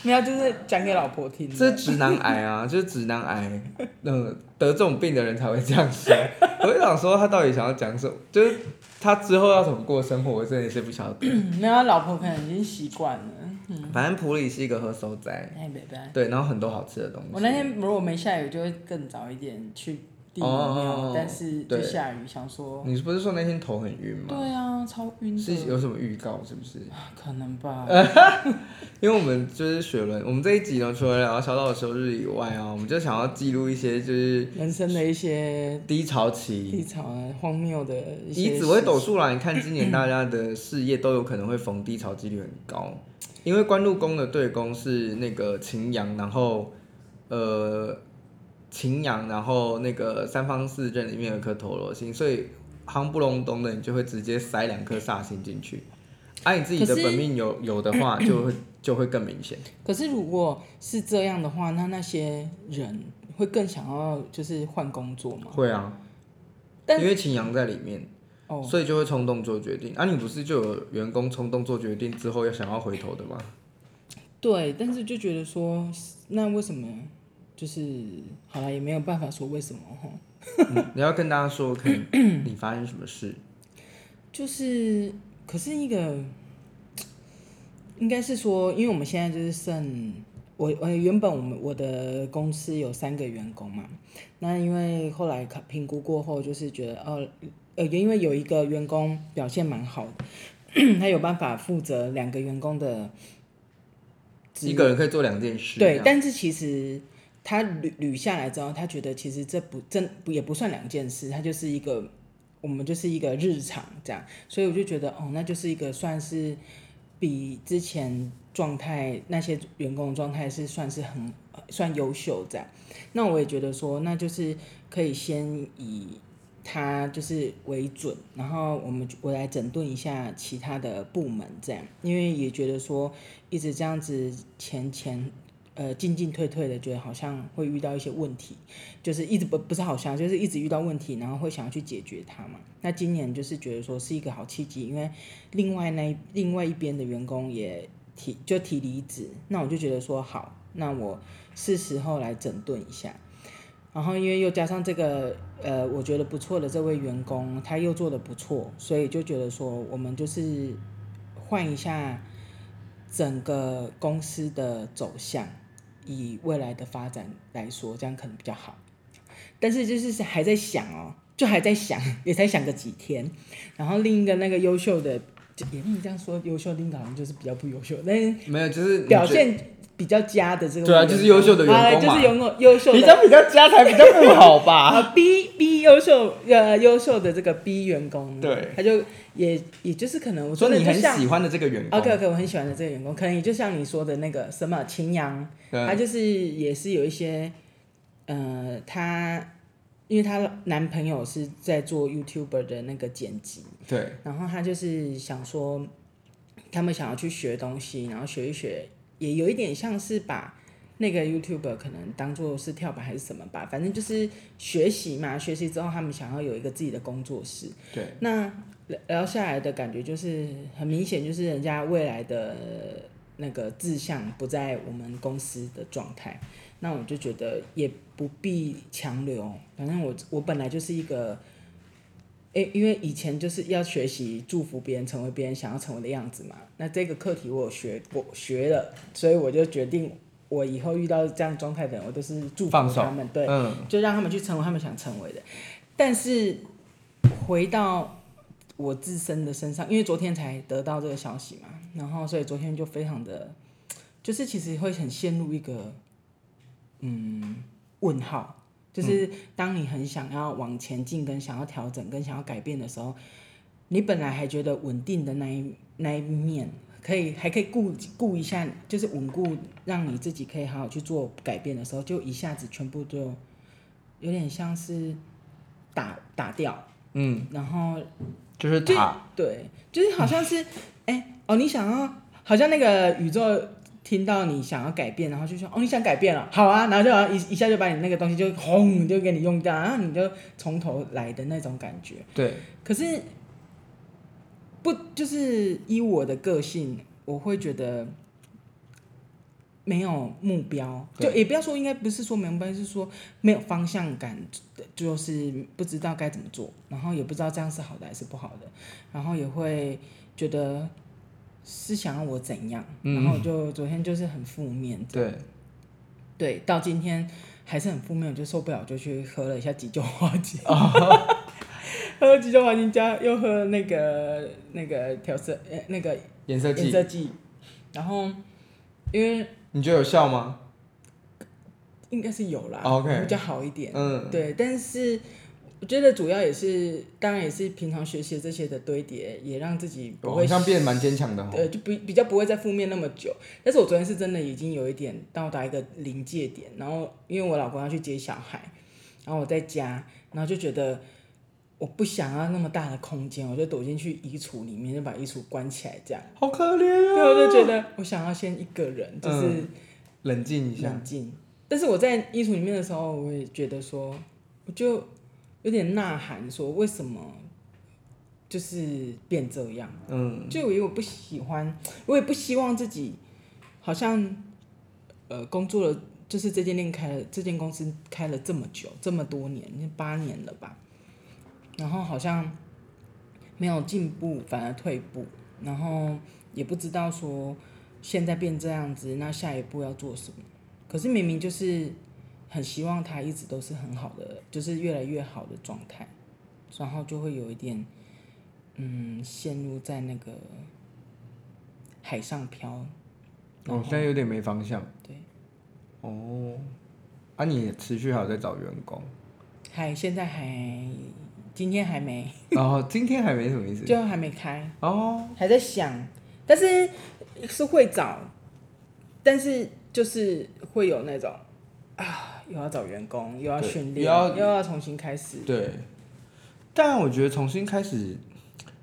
没有，就是讲给老婆听。这是直男癌啊，*laughs* 就是直男癌，嗯，得这种病的人才会这样想。我就想说他到底想要讲什么，就是他之后要怎么过生活，我真的是不晓得。*coughs* 没有，他老婆可能已经习惯了。反正普里是一个喝手仔，对，然后很多好吃的东西。我那天如果没下雨，就会更早一点去地有没有？哦、但是就下雨，想说你不是说那天头很晕吗？对啊，超晕。是有什么预告？是不是？可能吧。因为我们就是雪伦，我们这一集呢，除了聊小岛的休日以外啊，我们就想要记录一些就是人生的一些低潮期、低潮啊，荒谬的。以紫微斗数来看，今年大家的事业都有可能会逢低潮几率很高，因为官禄宫的对宫是那个擎羊，然后呃。擎羊，然后那个三方四正里面有一颗陀罗星，所以夯不隆咚的，你就会直接塞两颗煞星进去。而、啊、你自己的本命有有的话，就会 *clears throat* 就会更明显。可是如果是这样的话，那那些人会更想要就是换工作吗？会啊，因为擎羊在里面，哦，所以就会冲动做决定。啊，你不是就有员工冲动做决定之后要想要回头的吗？对，但是就觉得说，那为什么？就是好了，也没有办法说为什么哈、嗯。你要跟大家说，可能你发生什么事？*coughs* 就是，可是一个，应该是说，因为我们现在就是剩我，我原本我们我的公司有三个员工嘛，那因为后来考评估过后，就是觉得哦，呃，因为有一个员工表现蛮好的，*coughs* 他有办法负责两个员工的，一个人可以做两件事。对，但是其实。他捋捋下来之后，他觉得其实这不真也不算两件事，他就是一个我们就是一个日常这样，所以我就觉得哦，那就是一个算是比之前状态那些员工状态是算是很算优秀这样。那我也觉得说，那就是可以先以他就是为准，然后我们我来整顿一下其他的部门这样，因为也觉得说一直这样子前前。呃，进进退退的，觉得好像会遇到一些问题，就是一直不不是好像，就是一直遇到问题，然后会想要去解决它嘛。那今年就是觉得说是一个好契机，因为另外那另外一边的员工也提就提离职，那我就觉得说好，那我是时候来整顿一下。然后因为又加上这个呃，我觉得不错的这位员工，他又做的不错，所以就觉得说我们就是换一下整个公司的走向。以未来的发展来说，这样可能比较好。但是就是还在想哦，就还在想，也才想个几天。然后另一个那个优秀的，也不能这样说，优秀的好像就是比较不优秀，但是没有，就是表现比较佳的这个。对啊，就是优秀的员工嘛。就是有优秀的。比较比较佳才比较不好吧？*laughs* 啊，B B 优秀呃优秀的这个 B 员工，对，他就。也也就是可能我说，你很喜欢的这个员工，OK OK，我很喜欢的这个员工，可能也就像你说的那个什么秦阳，他就是也是有一些，呃，他因为她男朋友是在做 YouTuber 的那个剪辑，对，然后他就是想说，他们想要去学东西，然后学一学，也有一点像是把那个 YouTuber 可能当做是跳板还是什么吧，反正就是学习嘛，学习之后他们想要有一个自己的工作室，对，那。聊下来的感觉就是很明显，就是人家未来的那个志向不在我们公司的状态，那我就觉得也不必强留。反正我我本来就是一个，诶，因为以前就是要学习祝福别人成为别人想要成为的样子嘛。那这个课题我有学，我学了，所以我就决定，我以后遇到这样状态的人，我都是祝福他们，对，嗯，就让他们去成为他们想成为的。但是回到。我自身的身上，因为昨天才得到这个消息嘛，然后所以昨天就非常的，就是其实会很陷入一个，嗯，问号。就是当你很想要往前进，跟想要调整，跟想要改变的时候，你本来还觉得稳定的那一那一面，可以还可以顾顾一下，就是稳固，让你自己可以好好去做改变的时候，就一下子全部就有点像是打打掉，嗯，然后。就是他，对，就是好像是，*laughs* 哎、欸，哦，你想要，好像那个宇宙听到你想要改变，然后就说，哦，你想改变了，好啊，然后就一一下就把你那个东西就轰就给你用掉，然后你就从头来的那种感觉。对，可是不就是以我的个性，我会觉得。没有目标，就也不要说，应该不是说没有目标，是说没有方向感，就是不知道该怎么做，然后也不知道这样是好的还是不好的，然后也会觉得是想要我怎样，嗯、然后就昨天就是很负面，对，对，到今天还是很负面，我就受不了，就去喝了一下急救花精。*laughs* 喝急救花精加又喝那个那个调色呃那个颜色剂，颜色剂，然后因为你觉得有效吗？应该是有啦，OK，比较好一点。嗯，对，但是我觉得主要也是，当然也是平常学习这些的堆叠，也让自己不会好像变得蛮坚强的。呃，就比比较不会再负面那么久。但是我昨天是真的已经有一点到达一个临界点，然后因为我老公要去接小孩，然后我在家，然后就觉得我不想要那么大的空间，我就躲进去衣橱里面，就把衣橱关起来，这样。好可怜啊！对，我就觉得我想要先一个人，就是、嗯、冷静一下，冷静。但是我在衣橱里面的时候，我也觉得说，我就有点呐喊说，为什么就是变这样？嗯，就因为我不喜欢，我也不希望自己好像呃工作了，就是这间店开了，这间公司开了这么久，这么多年，八年了吧，然后好像没有进步，反而退步，然后也不知道说现在变这样子，那下一步要做什么？可是明明就是很希望他一直都是很好的，就是越来越好的状态，然后就会有一点，嗯，陷入在那个海上漂。哦，现在有点没方向。对。哦。啊，你持续还有在找员工？还现在还，今天还没。哦，今天还没什么意思。*laughs* 就还没开。哦。还在想，但是是会找，但是。就是会有那种啊，又要找员工，又要训练，又要重新开始。对，但我觉得重新开始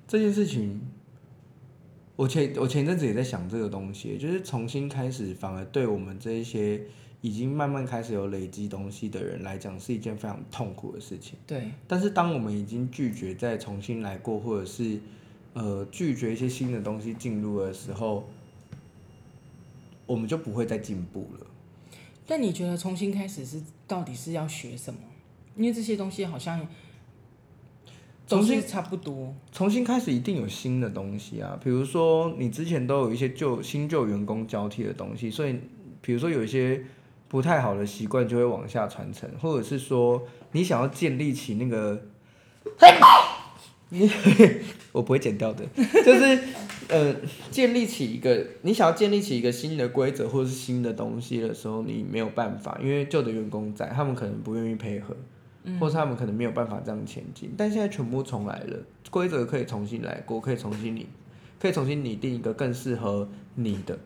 这件事情，我前我前阵子也在想这个东西，就是重新开始，反而对我们这一些已经慢慢开始有累积东西的人来讲，是一件非常痛苦的事情。对。但是当我们已经拒绝再重新来过，或者是呃拒绝一些新的东西进入的时候。我们就不会再进步了。但你觉得重新开始是到底是要学什么？因为这些东西好像都是差不多。重新开始一定有新的东西啊，比如说你之前都有一些旧新旧员工交替的东西，所以比如说有一些不太好的习惯就会往下传承，或者是说你想要建立起那个。你 *laughs* 我不会剪掉的，就是呃，建立起一个你想要建立起一个新的规则或者是新的东西的时候，你没有办法，因为旧的员工在，他们可能不愿意配合，或者他们可能没有办法这样前进。但现在全部重来了，规则可以重新来过，可以重新拟，可以重新拟定一个更适合你的，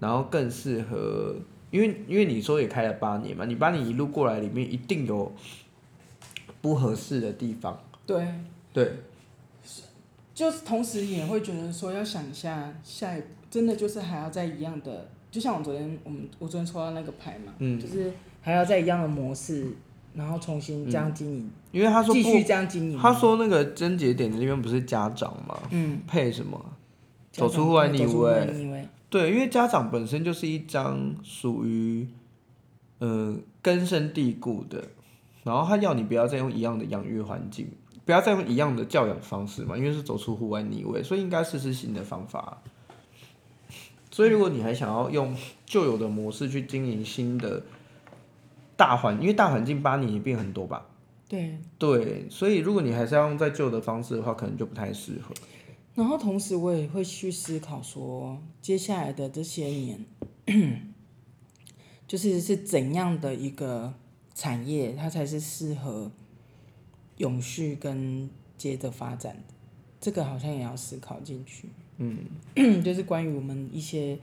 然后更适合，因为因为你说也开了八年嘛，你把你一路过来里面一定有不合适的地方，对。对，就是同时也会觉得说要想一下下一步，真的就是还要在一样的，就像我昨天我们我昨天抽到那个牌嘛，嗯，就是还要在一样的模式，然后重新这样经营，因为他说继续这样经营，他说那个症结点的那边不是家长嘛，嗯，配什么？走出户外逆位，对，因为家长本身就是一张属于，呃，根深蒂固的，然后他要你不要再用一样的养育环境。不要再用一样的教养方式嘛，因为是走出户外逆位，所以应该试试新的方法。所以如果你还想要用旧有的模式去经营新的大环，因为大环境八年也变很多吧？对对，所以如果你还是要用在旧的方式的话，可能就不太适合。然后同时我也会去思考说，接下来的这些年，就是是怎样的一个产业，它才是适合。永续跟接着发展，这个好像也要思考进去。嗯，*clears throat* 就是关于我们一些，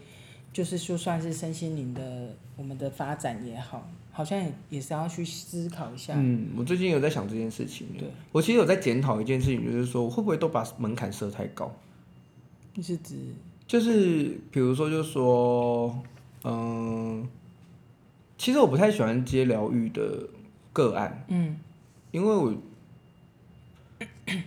就是就算是身心灵的，我们的发展也好，好像也也是要去思考一下。嗯，我最近有在想这件事情。对，我其实有在检讨一件事情，就是说我会不会都把门槛设太高？你是指？就是比如说，就是说，嗯，其实我不太喜欢接疗愈的个案。嗯，因为我。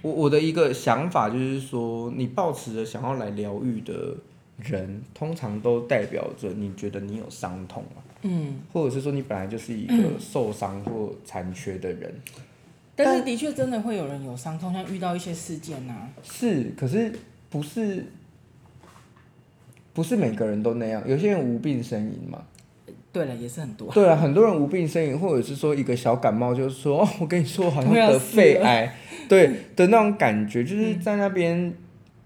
我我的一个想法就是说，你抱持着想要来疗愈的人，通常都代表着你觉得你有伤痛嘛，嗯，或者是说你本来就是一个受伤或残缺的人。但是的确真的会有人有伤痛，像遇到一些事件呐、啊。是，可是不是不是每个人都那样，有些人无病呻吟嘛。对了，也是很多。对啊，很多人无病呻吟，或者是说一个小感冒，就是说哦，*laughs* 我跟你说，好像得肺癌，对 *laughs* 的那种感觉，就是在那边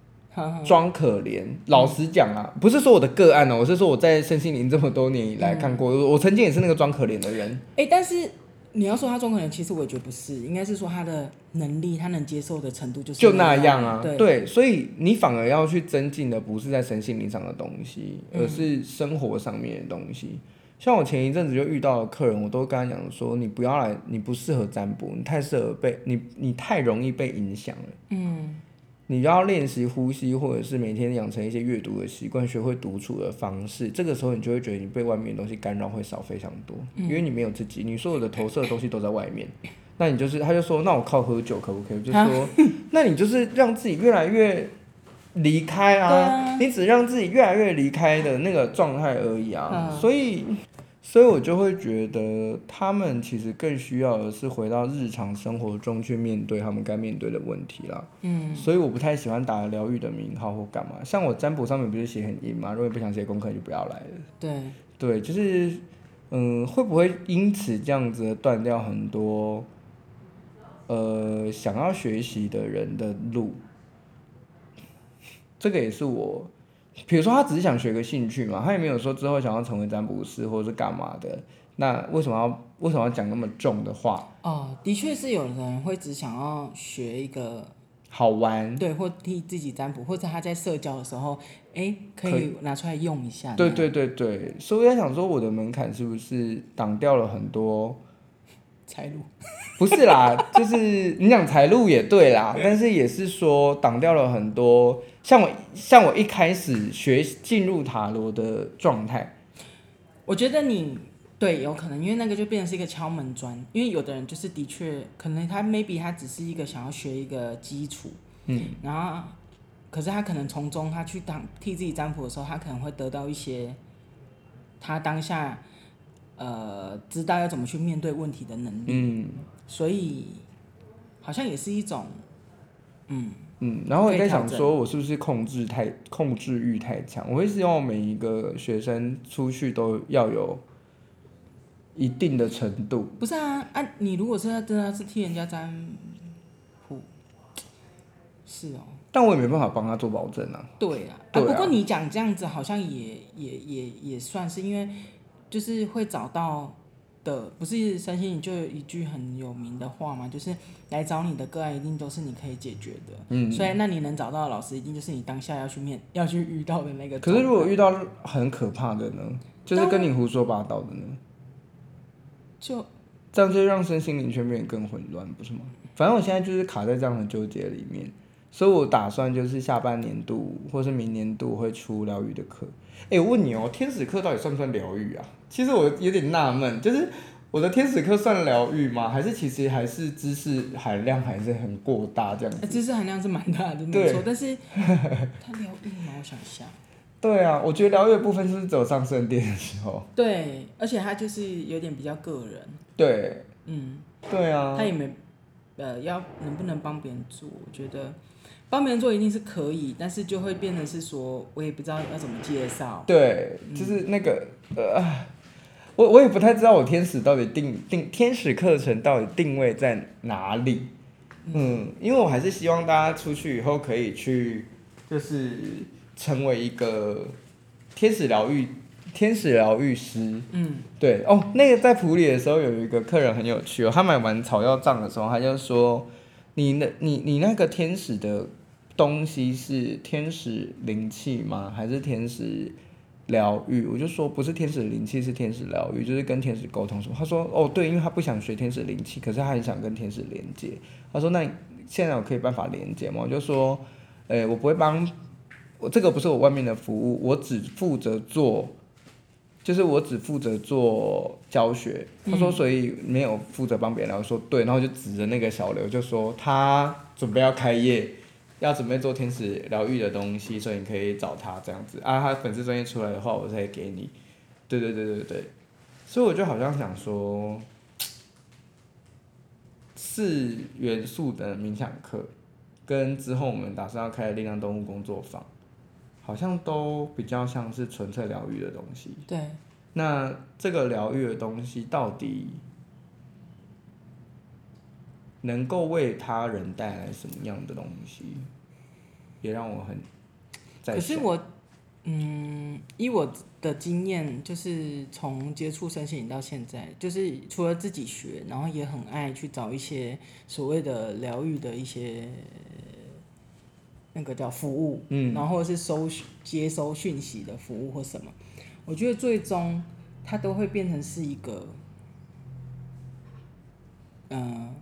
*laughs* 装可怜。嗯、老实讲啊，不是说我的个案哦，我是说我在身心灵这么多年以来看过，嗯、我曾经也是那个装可怜的人。哎、欸，但是。你要说他装可怜，其实我也觉得不是，应该是说他的能力，他能接受的程度就是就那样啊。对，对，所以你反而要去增进的不是在身心灵上的东西，而是生活上面的东西。嗯、像我前一阵子就遇到了客人，我都跟他讲说，你不要来，你不适合占卜，你太适合被你，你太容易被影响了。嗯。你要练习呼吸，或者是每天养成一些阅读的习惯，学会独处的方式。这个时候，你就会觉得你被外面的东西干扰会少非常多，因为你没有自己，你所有的投射的东西都在外面。那你就是，他就说，那我靠喝酒可不可以？我就说，*laughs* 那你就是让自己越来越离开啊，你只让自己越来越离开的那个状态而已啊，所以。所以我就会觉得，他们其实更需要的是回到日常生活中去面对他们该面对的问题啦。嗯。所以我不太喜欢打疗愈的名号或干嘛。像我占卜上面不是写很阴嘛？如果不想写功课，就不要来了。对。对，就是，嗯，会不会因此这样子断掉很多，呃，想要学习的人的路？这个也是我。比如说，他只是想学个兴趣嘛，他也没有说之后想要成为占卜师或者是干嘛的。那为什么要为什么要讲那么重的话？哦，的确是有人会只想要学一个好玩，对，或替自己占卜，或者他在社交的时候，哎，可以拿出来用一下。对对对对，所以我在想说，我的门槛是不是挡掉了很多财路？不是啦，就是你讲财路也对啦，但是也是说挡掉了很多。像我像我一开始学进入塔罗的状态，我觉得你对有可能，因为那个就变成是一个敲门砖。因为有的人就是的确可能他 maybe 他只是一个想要学一个基础，嗯，然后可是他可能从中他去当替自己占卜的时候，他可能会得到一些他当下呃知道要怎么去面对问题的能力，嗯，所以好像也是一种嗯。嗯，然后我在想说，我是不是控制太控制欲太强？我会希望每一个学生出去都要有一定的程度。不是啊，啊，你如果是要真的是替人家占卜，是哦。但我也没办法帮他做保证啊。对啊，啊，不过你讲这样子好像也也也也算是，因为就是会找到。的不是身心灵就有一句很有名的话嘛？就是来找你的个案一定都是你可以解决的。嗯，所以那你能找到的老师，一定就是你当下要去面 *laughs* 要去遇到的那个。可是如果遇到很可怕的呢？就是跟你胡说八道的呢？就这样就让身心灵圈变得更混乱，不是吗？反正我现在就是卡在这样的纠结里面，所以我打算就是下半年度或是明年度会出疗愈的课。哎、欸，我问你哦、喔，天使课到底算不算疗愈啊？其实我有点纳闷，就是我的天使课算疗愈吗？还是其实还是知识含量还是很过大这样子？知识含量是蛮大的，没错。但是 *laughs* 它疗愈吗？我想下。对啊，我觉得疗愈的部分是走上圣殿的时候。对，而且它就是有点比较个人。对。嗯。对啊。他也没呃要能不能帮别人做，我觉得。帮别人做一定是可以，但是就会变成是说，我也不知道要怎么介绍。对，就是那个、嗯、呃，我我也不太知道我天使到底定定天使课程到底定位在哪里。嗯，嗯，因为我还是希望大家出去以后可以去，就是成为一个天使疗愈天使疗愈师。嗯，对哦，那个在普里的时候有一个客人很有趣哦，他买完草药账的时候，他就说，你那你你那个天使的。东西是天使灵气吗？还是天使疗愈？我就说不是天使灵气，是天使疗愈，就是跟天使沟通什么。他说哦对，因为他不想学天使灵气，可是他很想跟天使连接。他说那现在我可以办法连接吗？我就说，诶，我不会帮，我这个不是我外面的服务，我只负责做，就是我只负责做教学。他说所以没有负责帮别人。我说对，然后就指着那个小刘就说他准备要开业。要准备做天使疗愈的东西，所以你可以找他这样子啊。他粉丝专业出来的话，我再给你。对对对对对，所以我就好像想说，四元素的冥想课，跟之后我们打算要开的力量动物工作坊，好像都比较像是纯粹疗愈的东西。对。那这个疗愈的东西到底能够为他人带来什么样的东西，也让我很在。可是我，嗯，以我的经验，就是从接触身心灵到现在，就是除了自己学，然后也很爱去找一些所谓的疗愈的一些。那个叫服务，嗯，然后是收接收讯息的服务或什么，我觉得最终它都会变成是一个，嗯、呃，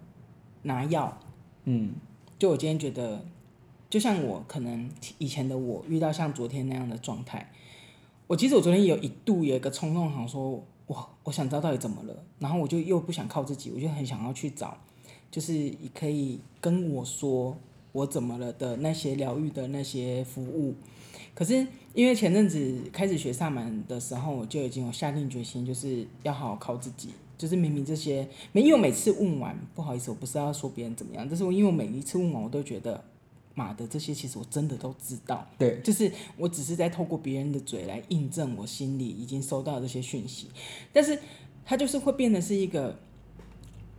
拿药，嗯，就我今天觉得，就像我可能以前的我遇到像昨天那样的状态，我其实我昨天有一度有一个冲动，想说，哇，我想知道到底怎么了，然后我就又不想靠自己，我就很想要去找，就是可以跟我说。我怎么了的那些疗愈的那些服务，可是因为前阵子开始学萨满的时候，我就已经有下定决心，就是要好好靠自己。就是明明这些，没因为我每次问完，不好意思，我不是要说别人怎么样，但是我因为我每一次问完，我都觉得，妈的，这些其实我真的都知道。对，就是我只是在透过别人的嘴来印证我心里已经收到这些讯息，但是它就是会变得是一个。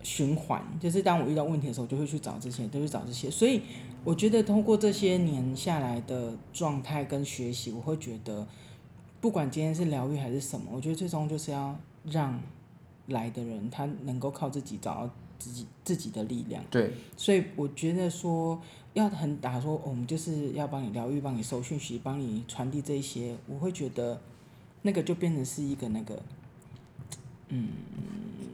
循环就是当我遇到问题的时候，我就会去找这些，都去找这些。所以我觉得通过这些年下来的状态跟学习，我会觉得，不管今天是疗愈还是什么，我觉得最终就是要让来的人他能够靠自己找到自己自己的力量。对，所以我觉得说要很打说，我们就是要帮你疗愈，帮你收讯息，帮你传递这些，我会觉得那个就变成是一个那个，嗯。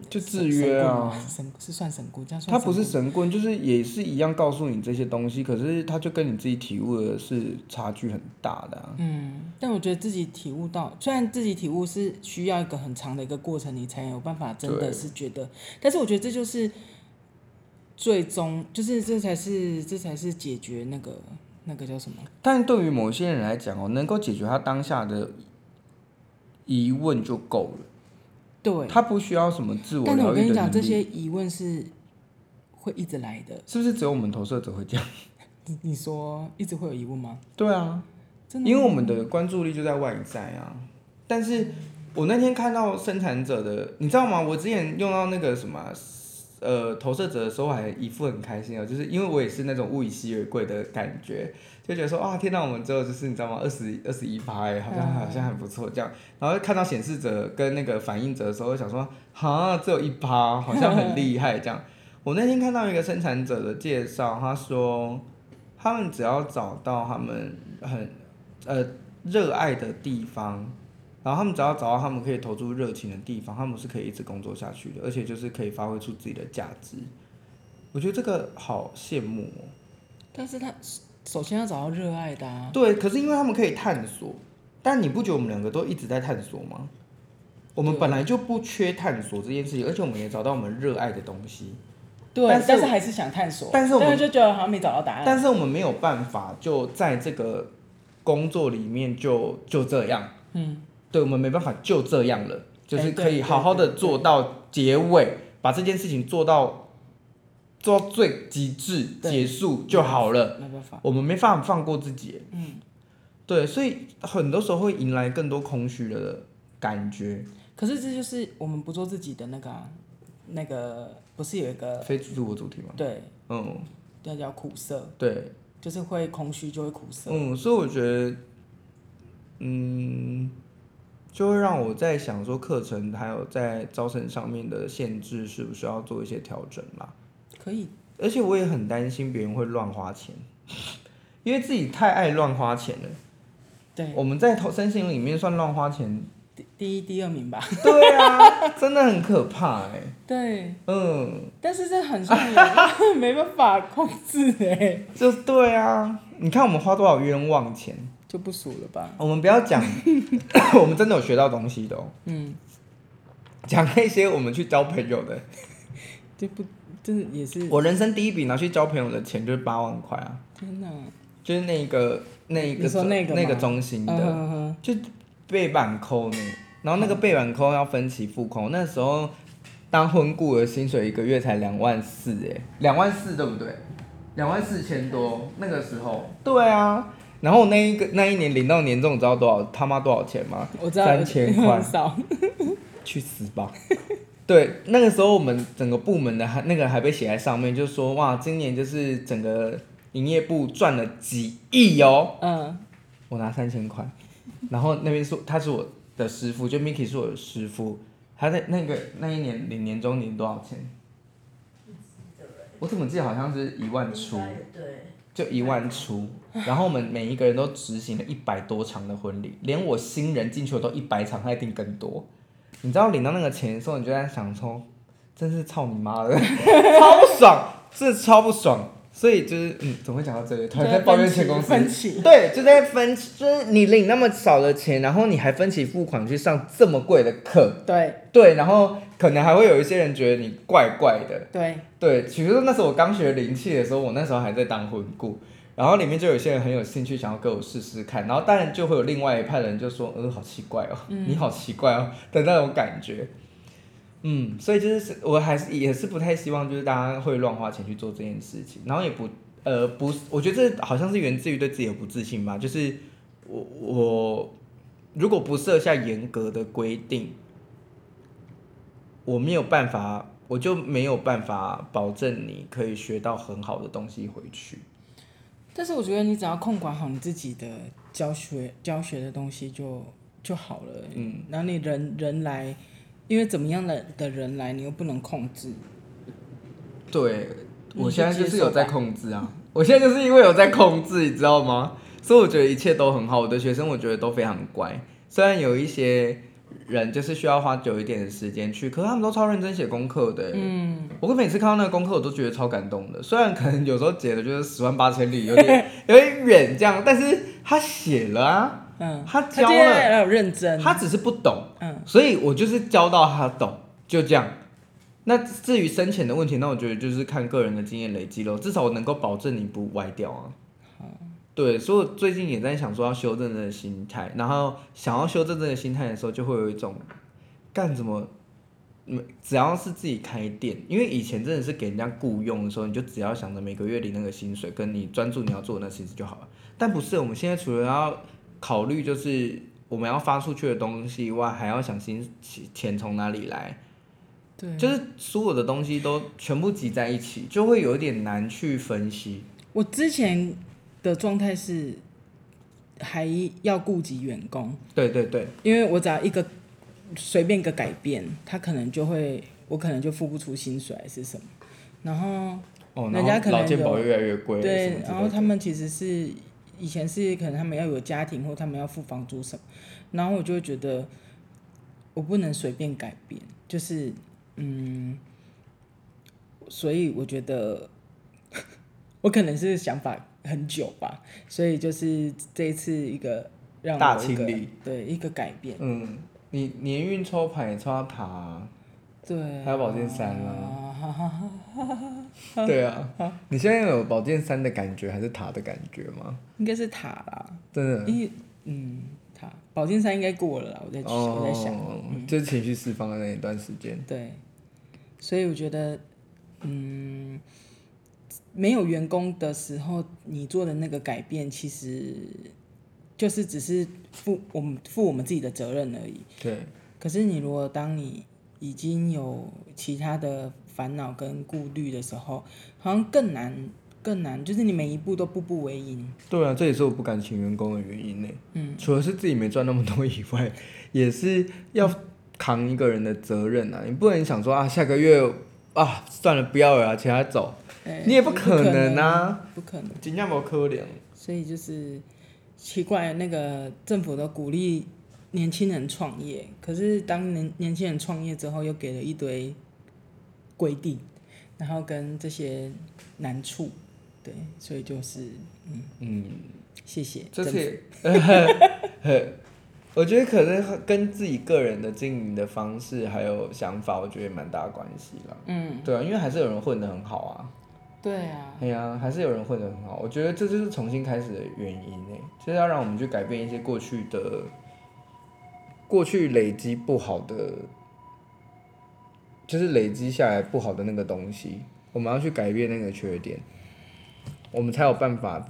就制约啊，神是算神棍，这样算。他不是神棍，就是也是一样告诉你这些东西，可是他就跟你自己体悟的是差距很大的啊。嗯，但我觉得自己体悟到，虽然自己体悟是需要一个很长的一个过程，你才有办法真的是觉得。但是我觉得这就是最终，就是这才是这才是解决那个那个叫什么？但对于某些人来讲哦，能够解决他当下的疑问就够了。对，他不需要什么自我。但我跟你讲，这些疑问是会一直来的。是不是只有我们投射者会这样？*laughs* 你你说一直会有疑问吗？对啊，真的，因为我们的关注力就在外在啊。但是我那天看到生产者的，你知道吗？我之前用到那个什么。呃，投射者的时候还一副很开心哦，就是因为我也是那种物以稀为贵的感觉，就觉得说啊，听到我们之后就是你知道吗？二十二十一趴，好像好像很不错这样。然后看到显示者跟那个反应者的时候，想说啊，只有一趴，好像很厉害这样。我那天看到一个生产者的介绍，他说他们只要找到他们很呃热爱的地方。然后他们只要找到他们可以投注热情的地方，他们是可以一直工作下去的，而且就是可以发挥出自己的价值。我觉得这个好羡慕哦。但是他首先要找到热爱的啊。对，可是因为他们可以探索，但你不觉得我们两个都一直在探索吗？我们本来就不缺探索这件事情，而且我们也找到我们热爱的东西。对，但是，但是还是想探索，但是我们就觉得好像没找到答案。但是我们没有办法就在这个工作里面就就这样。嗯。对，我们没办法就这样了，就是可以好好的做到结尾，把这件事情做到做到最极致结束就好了。没办法，我们没办法放过自己。嗯，对，所以很多时候会迎来更多空虚的感觉。可是这就是我们不做自己的那个、啊，那个不是有一个非自我主题吗？对，嗯，那叫苦涩。对，就是会空虚就会苦涩。嗯，所以我觉得，嗯。就会让我在想说，课程还有在招生上面的限制，是不是要做一些调整啦？可以，而且我也很担心别人会乱花钱，*laughs* 因为自己太爱乱花钱了。对，我们在投身心里面算乱花钱第第一、第二名吧。对啊，真的很可怕哎、欸。*laughs* 对，嗯，但是这很像 *laughs* 没办法控制哎、欸。就对啊，你看我们花多少冤枉钱。就不数了吧。我们不要讲，*laughs* 我们真的有学到东西的哦。嗯。讲那些我们去交朋友的，就不，真的也是。我人生第一笔拿去交朋友的钱就是八万块啊！天哪！就是那个那个那个那个中心的，就背板扣呢。然后那个背板扣要分期付款，嗯、那时候当婚顾的薪水一个月才两万四，哎，两万四对不对？两万四千多那个时候。对啊。然后那一个那一年领到年终，你知道多少他妈多少钱吗？我知道三千块，少，*laughs* 去死吧！对，那个时候我们整个部门的还那个还被写在上面，就说哇，今年就是整个营业部赚了几亿哦。嗯，我拿三千块，然后那边说他是我的师傅，就 Miki 是我的师傅，他在那个那一年领年终领多少钱？我怎么记得好像是一万出，就一万出，然后我们每一个人都执行了一百多场的婚礼，连我新人进去我都一百场，他一定更多。你知道领到那个钱的时候，你就在想说，真是操你妈的，*laughs* 超不爽，是超不爽。所以就是，嗯，怎么会讲到这里？突然在抱怨前公司，分期，对，就在分，就是你领那么少的钱，然后你还分期付款去上这么贵的课，对，对，然后可能还会有一些人觉得你怪怪的，对，对，比如说那时候我刚学灵气的时候，我那时候还在当婚顾，然后里面就有些人很有兴趣想要跟我试试看，然后当然就会有另外一派人就说，呃，好奇怪哦，嗯、你好奇怪哦的那种感觉。嗯，所以就是我还是也是不太希望，就是大家会乱花钱去做这件事情，然后也不呃不是，我觉得这好像是源自于对自己的不自信吧。就是我我如果不设下严格的规定，我没有办法，我就没有办法保证你可以学到很好的东西回去。但是我觉得你只要控管好你自己的教学教学的东西就就好了。嗯，然后你人人来。因为怎么样的的人来，你又不能控制。对，我现在就是有在控制啊！*laughs* 我现在就是因为有在控制，你知道吗？所以我觉得一切都很好。我的学生我觉得都非常乖，虽然有一些人就是需要花久一点的时间去，可是他们都超认真写功课的。嗯，我每次看到那个功课，我都觉得超感动的。虽然可能有时候解的就是十万八千里，有点 *laughs* 有点远这样，但是他写了啊。嗯，他教了，认真，他只是不懂，嗯，所以我就是教到他懂，就这样。那至于深浅的问题，那我觉得就是看个人的经验累积咯。至少我能够保证你不歪掉啊。嗯，对，所以我最近也在想说要修正这个心态，然后想要修正这个心态的时候，就会有一种干什么，只要是自己开店，因为以前真的是给人家雇佣的时候，你就只要想着每个月领那个薪水，跟你专注你要做的那事情就好了。但不是，我们现在除了要考虑就是我们要发出去的东西以外，还要想钱钱从哪里来，对，就是所有的东西都全部挤在一起，就会有点难去分析。我之前的状态是还要顾及员工，对对对，因为我只要一个随便一个改变，他可能就会我可能就付不出薪水还是什么，然后哦，人家可能老健保越来越贵，对，然后他们其实是。以前是可能他们要有家庭，或他们要付房租什么，然后我就会觉得我不能随便改变，就是嗯，所以我觉得 *laughs* 我可能是想法很久吧，所以就是这一次一个让我一个大清理，对一个改变。嗯，你年运抽牌也抽到塔啊。对，还有宝剑三啊，*laughs* 对啊，你现在有宝剑三的感觉还是塔的感觉吗？应该是塔啦，真的。因为嗯，塔宝剑三应该过了啦，我在、哦、我在想，嗯、就是情绪释放的那一段时间。对，所以我觉得，嗯，没有员工的时候，你做的那个改变，其实就是只是负我们负我们自己的责任而已。对。可是你如果当你已经有其他的烦恼跟顾虑的时候，好像更难，更难，就是你每一步都步步为营。对啊，这也是我不敢请员工的原因呢。嗯，除了是自己没赚那么多以外，也是要扛一个人的责任啊！你不能想说啊，下个月啊，算了，不要了，请他走，欸、你也不可能啊，不可能，尽量不可能。所以就是奇怪，那个政府的鼓励。年轻人创业，可是当年年轻人创业之后，又给了一堆规定，然后跟这些难处，对，所以就是嗯嗯，谢谢。这是，*laughs* 我觉得可能跟自己个人的经营的方式还有想法，我觉得蛮大关系了。嗯，对啊，因为还是有人混得很好啊。对啊。对啊，还是有人混得很好。我觉得这就是重新开始的原因呢，就是要让我们去改变一些过去的。过去累积不好的，就是累积下来不好的那个东西，我们要去改变那个缺点，我们才有办法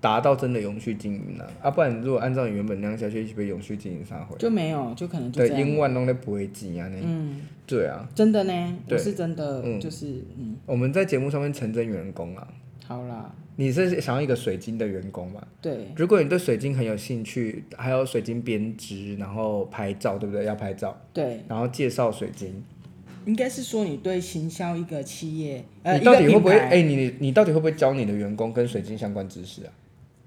达到真的永续经营呢？啊，不然如果按照你原本那样下去，一起被永续经营啥会？就没有，就可能就对，永远都不会记啊，嗯，对啊，真的呢，我是真的，嗯、就是嗯。我们在节目上面诚真员工啊。好啦。你是想要一个水晶的员工吗？对。如果你对水晶很有兴趣，还有水晶编织，然后拍照，对不对？要拍照。对。然后介绍水晶。应该是说你对行销一个企业，呃，你到底会不会？哎、欸，你你到底会不会教你的员工跟水晶相关知识啊？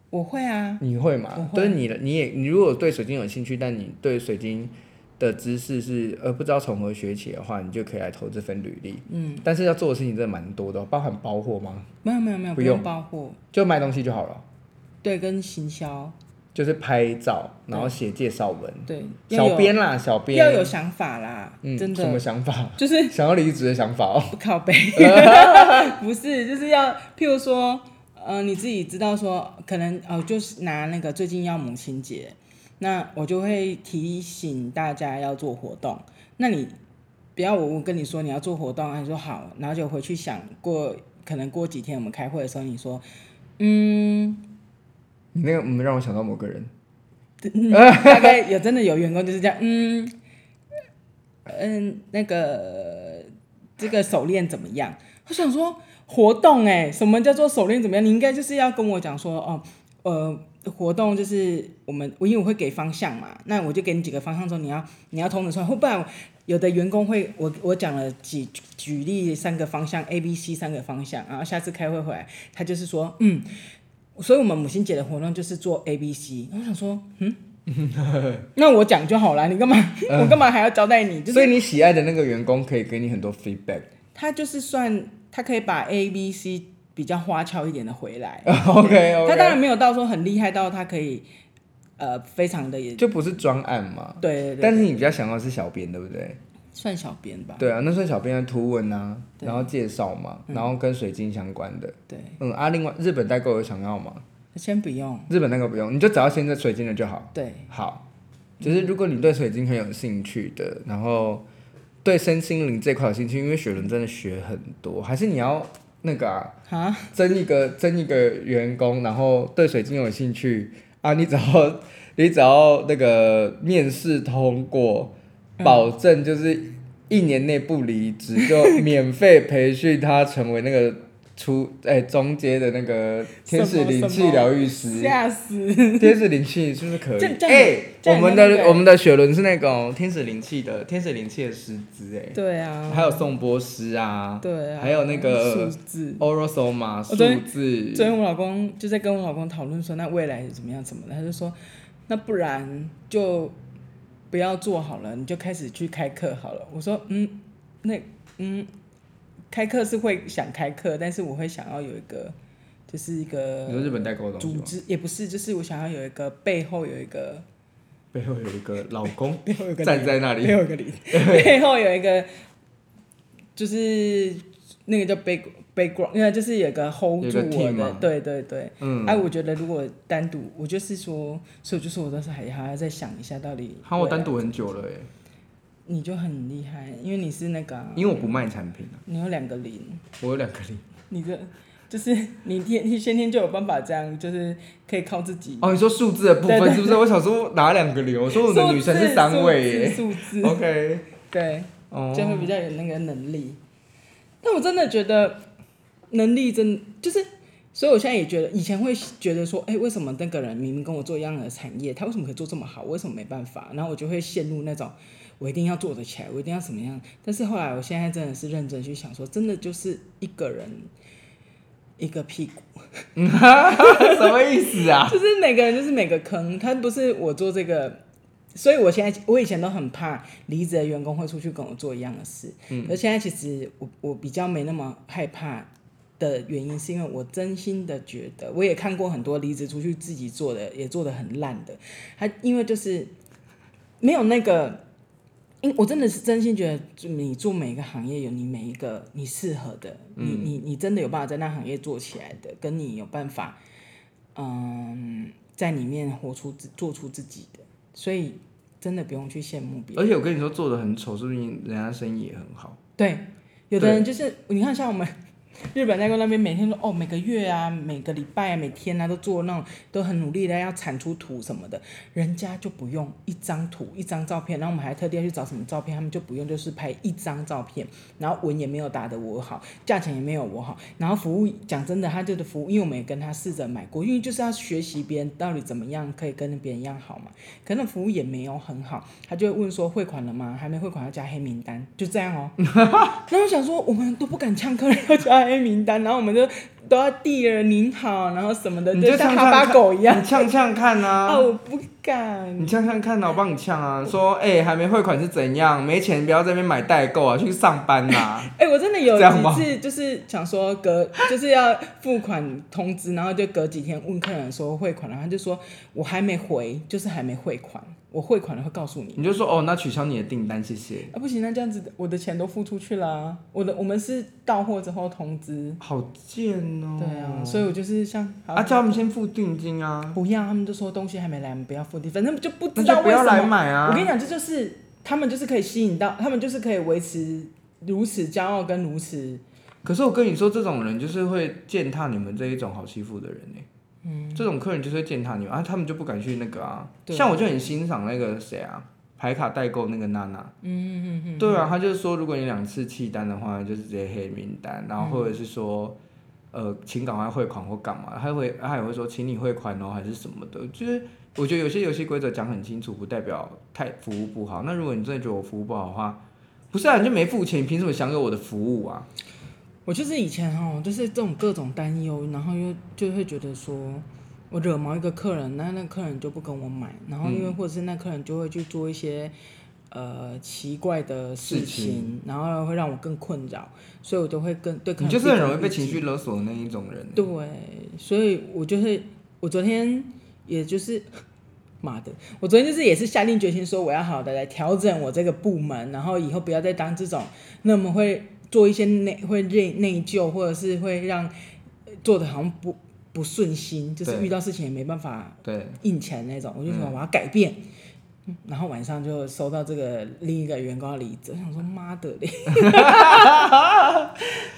我会啊。你会吗？会。就是你，你也，你如果对水晶有兴趣，但你对水晶的知识是呃不知道从何学起的话，你就可以来投这份履历。嗯。但是要做的事情真的蛮多的，包含包货吗？没有没有没有，不用包货，就卖东西就好了。对，跟行销。就是拍照，然后写介绍文。对。小编啦，小编。要有想法啦，嗯，真的。什么想法？就是想要离职的想法哦。不靠背。*laughs* 不是，就是要，譬如说，呃，你自己知道说，可能哦，就是拿那个最近要母亲节。那我就会提醒大家要做活动。那你不要我我跟你说你要做活动，你说好，然后就回去想过，可能过几天我们开会的时候，你说，嗯，你那个嗯让我想到某个人，*laughs* 嗯、大概有真的有员工就是这样，嗯嗯，那个这个手链怎么样？我想说活动哎、欸，什么叫做手链怎么样？你应该就是要跟我讲说哦，呃。活动就是我们，我因为我会给方向嘛，那我就给你几个方向，说你要你要通知出来，或不然有的员工会，我我讲了几举例三个方向，A、B、C 三个方向，然后下次开会回来，他就是说，嗯，所以我们母亲节的活动就是做 A、B、C，我想说，嗯，*laughs* 那我讲就好了，你干嘛？呃、我干嘛还要交代你？就是、所以你喜爱的那个员工可以给你很多 feedback，他就是算他可以把 A、B、C。比较花俏一点的回来，*laughs* OK 他当然没有到说很厉害到他可以，呃，非常的也就不是专案嘛，对对对，但是你比较想要是小编对不对？算小编吧。对啊，那算小编的图文啊，然后介绍嘛，然后跟水晶相关的。对，嗯啊，另外日本代购有想要吗？先不用，日本代购不用，你就只要现在水晶的就好。对，好，就是如果你对水晶很有兴趣的，然后对身心灵这块有兴趣，因为雪伦真的学很多，还是你要。那个啊，哈征一个争一个员工，然后对水晶有兴趣啊，你只要你只要那个面试通过，保证就是一年内不离职，就免费培训他成为那个。出哎、欸，中阶的那个天使灵气疗愈师，吓死！*laughs* 天使灵气是不是可以？哎、欸，我们的我们的雪伦是那种天使灵气的天使灵气的师资哎。对啊。还有颂钵师啊。对啊。还有那个数字，Orosoma 数字。昨天我老公就在跟我老公讨论说，那未来怎么样？怎么的？他就说，那不然就不要做好了，你就开始去开课好了。我说，嗯，那嗯。开课是会想开课，但是我会想要有一个，就是一个。你说日本代购的组织也不是，就是我想要有一个背后有一个。背后有一个老公 *laughs* 站在那里。背后有一个零。*laughs* 背后有一个，就是那个叫 back background，因为就是有个 hold 住我的，对对对。嗯。哎，我觉得如果单独，我就是说，所以就是我当时还还要再想一下，到底。好，我单独很久了哎。你就很厉害，因为你是那个、啊。因为我不卖产品啊。你有两个零。我有两个零。你这就是你天你先天就有办法这样，就是可以靠自己。哦，你说数字的部分是不是？我想说哪两个零？我说我的女生是三位耶。数字。OK。对。哦。就会比较有那个能力。但我真的觉得能力真就是，所以我现在也觉得，以前会觉得说，哎、欸，为什么那个人明明跟我做一样的产业，他为什么可以做这么好？为什么没办法？然后我就会陷入那种。我一定要做得起来，我一定要怎么样？但是后来，我现在真的是认真去想说，真的就是一个人一个屁股，*laughs* 什么意思啊？*laughs* 就是每个人就是每个坑，他不是我做这个，所以我现在我以前都很怕离职的员工会出去跟我做一样的事，嗯，而现在其实我我比较没那么害怕的原因，是因为我真心的觉得，我也看过很多离职出去自己做的，也做的很烂的，他因为就是没有那个。因我真的是真心觉得，你做每一个行业有你每一个你适合的，嗯、你你你真的有办法在那行业做起来的，跟你有办法，嗯，在里面活出自做出自己的，所以真的不用去羡慕别人。而且我跟你说，做的很丑，说不定人家生意也很好。对，有的人就是你看，像我们日本代购那边每天都哦，每个月啊，每个礼拜啊，每天啊，都做那种都很努力的要产出图什么的，人家就不用一张图一张照片，然后我们还特地要去找什么照片，他们就不用，就是拍一张照片，然后文也没有打得我好，价钱也没有我好，然后服务讲真的，他这个服务，因为我们也跟他试着买过，因为就是要学习别人到底怎么样可以跟别人一样好嘛，可能服务也没有很好，他就会问说汇款了吗？还没汇款要加黑名单，就这样哦。*laughs* 然后我想说，我们都不敢呛客人要加 *laughs* 黑名单，然后我们就都要递了您好，然后什么的，你就像哈巴狗一样，你呛呛看啊！*laughs* 啊，我不敢。你呛呛看啊，我帮你呛啊！说，哎、欸，还没汇款是怎样？没钱不要在那边买代购啊，去上班呐、啊！*laughs* 哎、欸，我真的有几次就是想说隔 *laughs* 就是要付款通知，然后就隔几天问客人说汇款了，然后他就说我还没回，就是还没汇款。我汇款了会告诉你，你就说哦，那取消你的订单，谢谢。啊，不行，那这样子我的钱都付出去了、啊。我的我们是到货之后通知。好贱哦。对啊，所以我就是像啊，叫他们先付定金啊。不要，他们就说东西还没来，我们不要付定，反正就不知道为什么。不要来买啊！我跟你讲，这就是他们就是可以吸引到，他们就是可以维持如此骄傲跟如此。可是我跟你说，这种人就是会践踏你们这一种好欺负的人呢。嗯，这种客人就是会践踏你啊，他们就不敢去那个啊。像我就很欣赏那个谁啊，牌卡代购那个娜娜。嗯嗯嗯嗯。对啊，他就是说，如果你两次弃单的话，就是直接黑名单，然后或者是说，呃，请赶快汇款或干嘛，他会他也会说，请你汇款哦，还是什么的。就是我觉得有些游戏规则讲很清楚，不代表太服务不好。那如果你真的觉得我服务不好的话，不是啊，你就没付钱，你凭什么享有我的服务啊？我就是以前哦，就是这种各种担忧，然后又就会觉得说，我惹毛一个客人，那那客人就不跟我买，然后因为或者是那客人就会去做一些呃奇怪的事情，事情然后会让我更困扰，所以我都会跟对客人。你就是很容易被情绪勒索的那一种人。对，所以我就是我昨天也就是妈的，我昨天就是也是下定决心说我要好好的来调整我这个部门，然后以后不要再当这种那么会。做一些内会内内疚，或者是会让做的好像不不顺心，就是遇到事情也没办法应钱那种，我就说我要改变。然后晚上就收到这个另一个员工的离职，我想说妈的嘞，*laughs*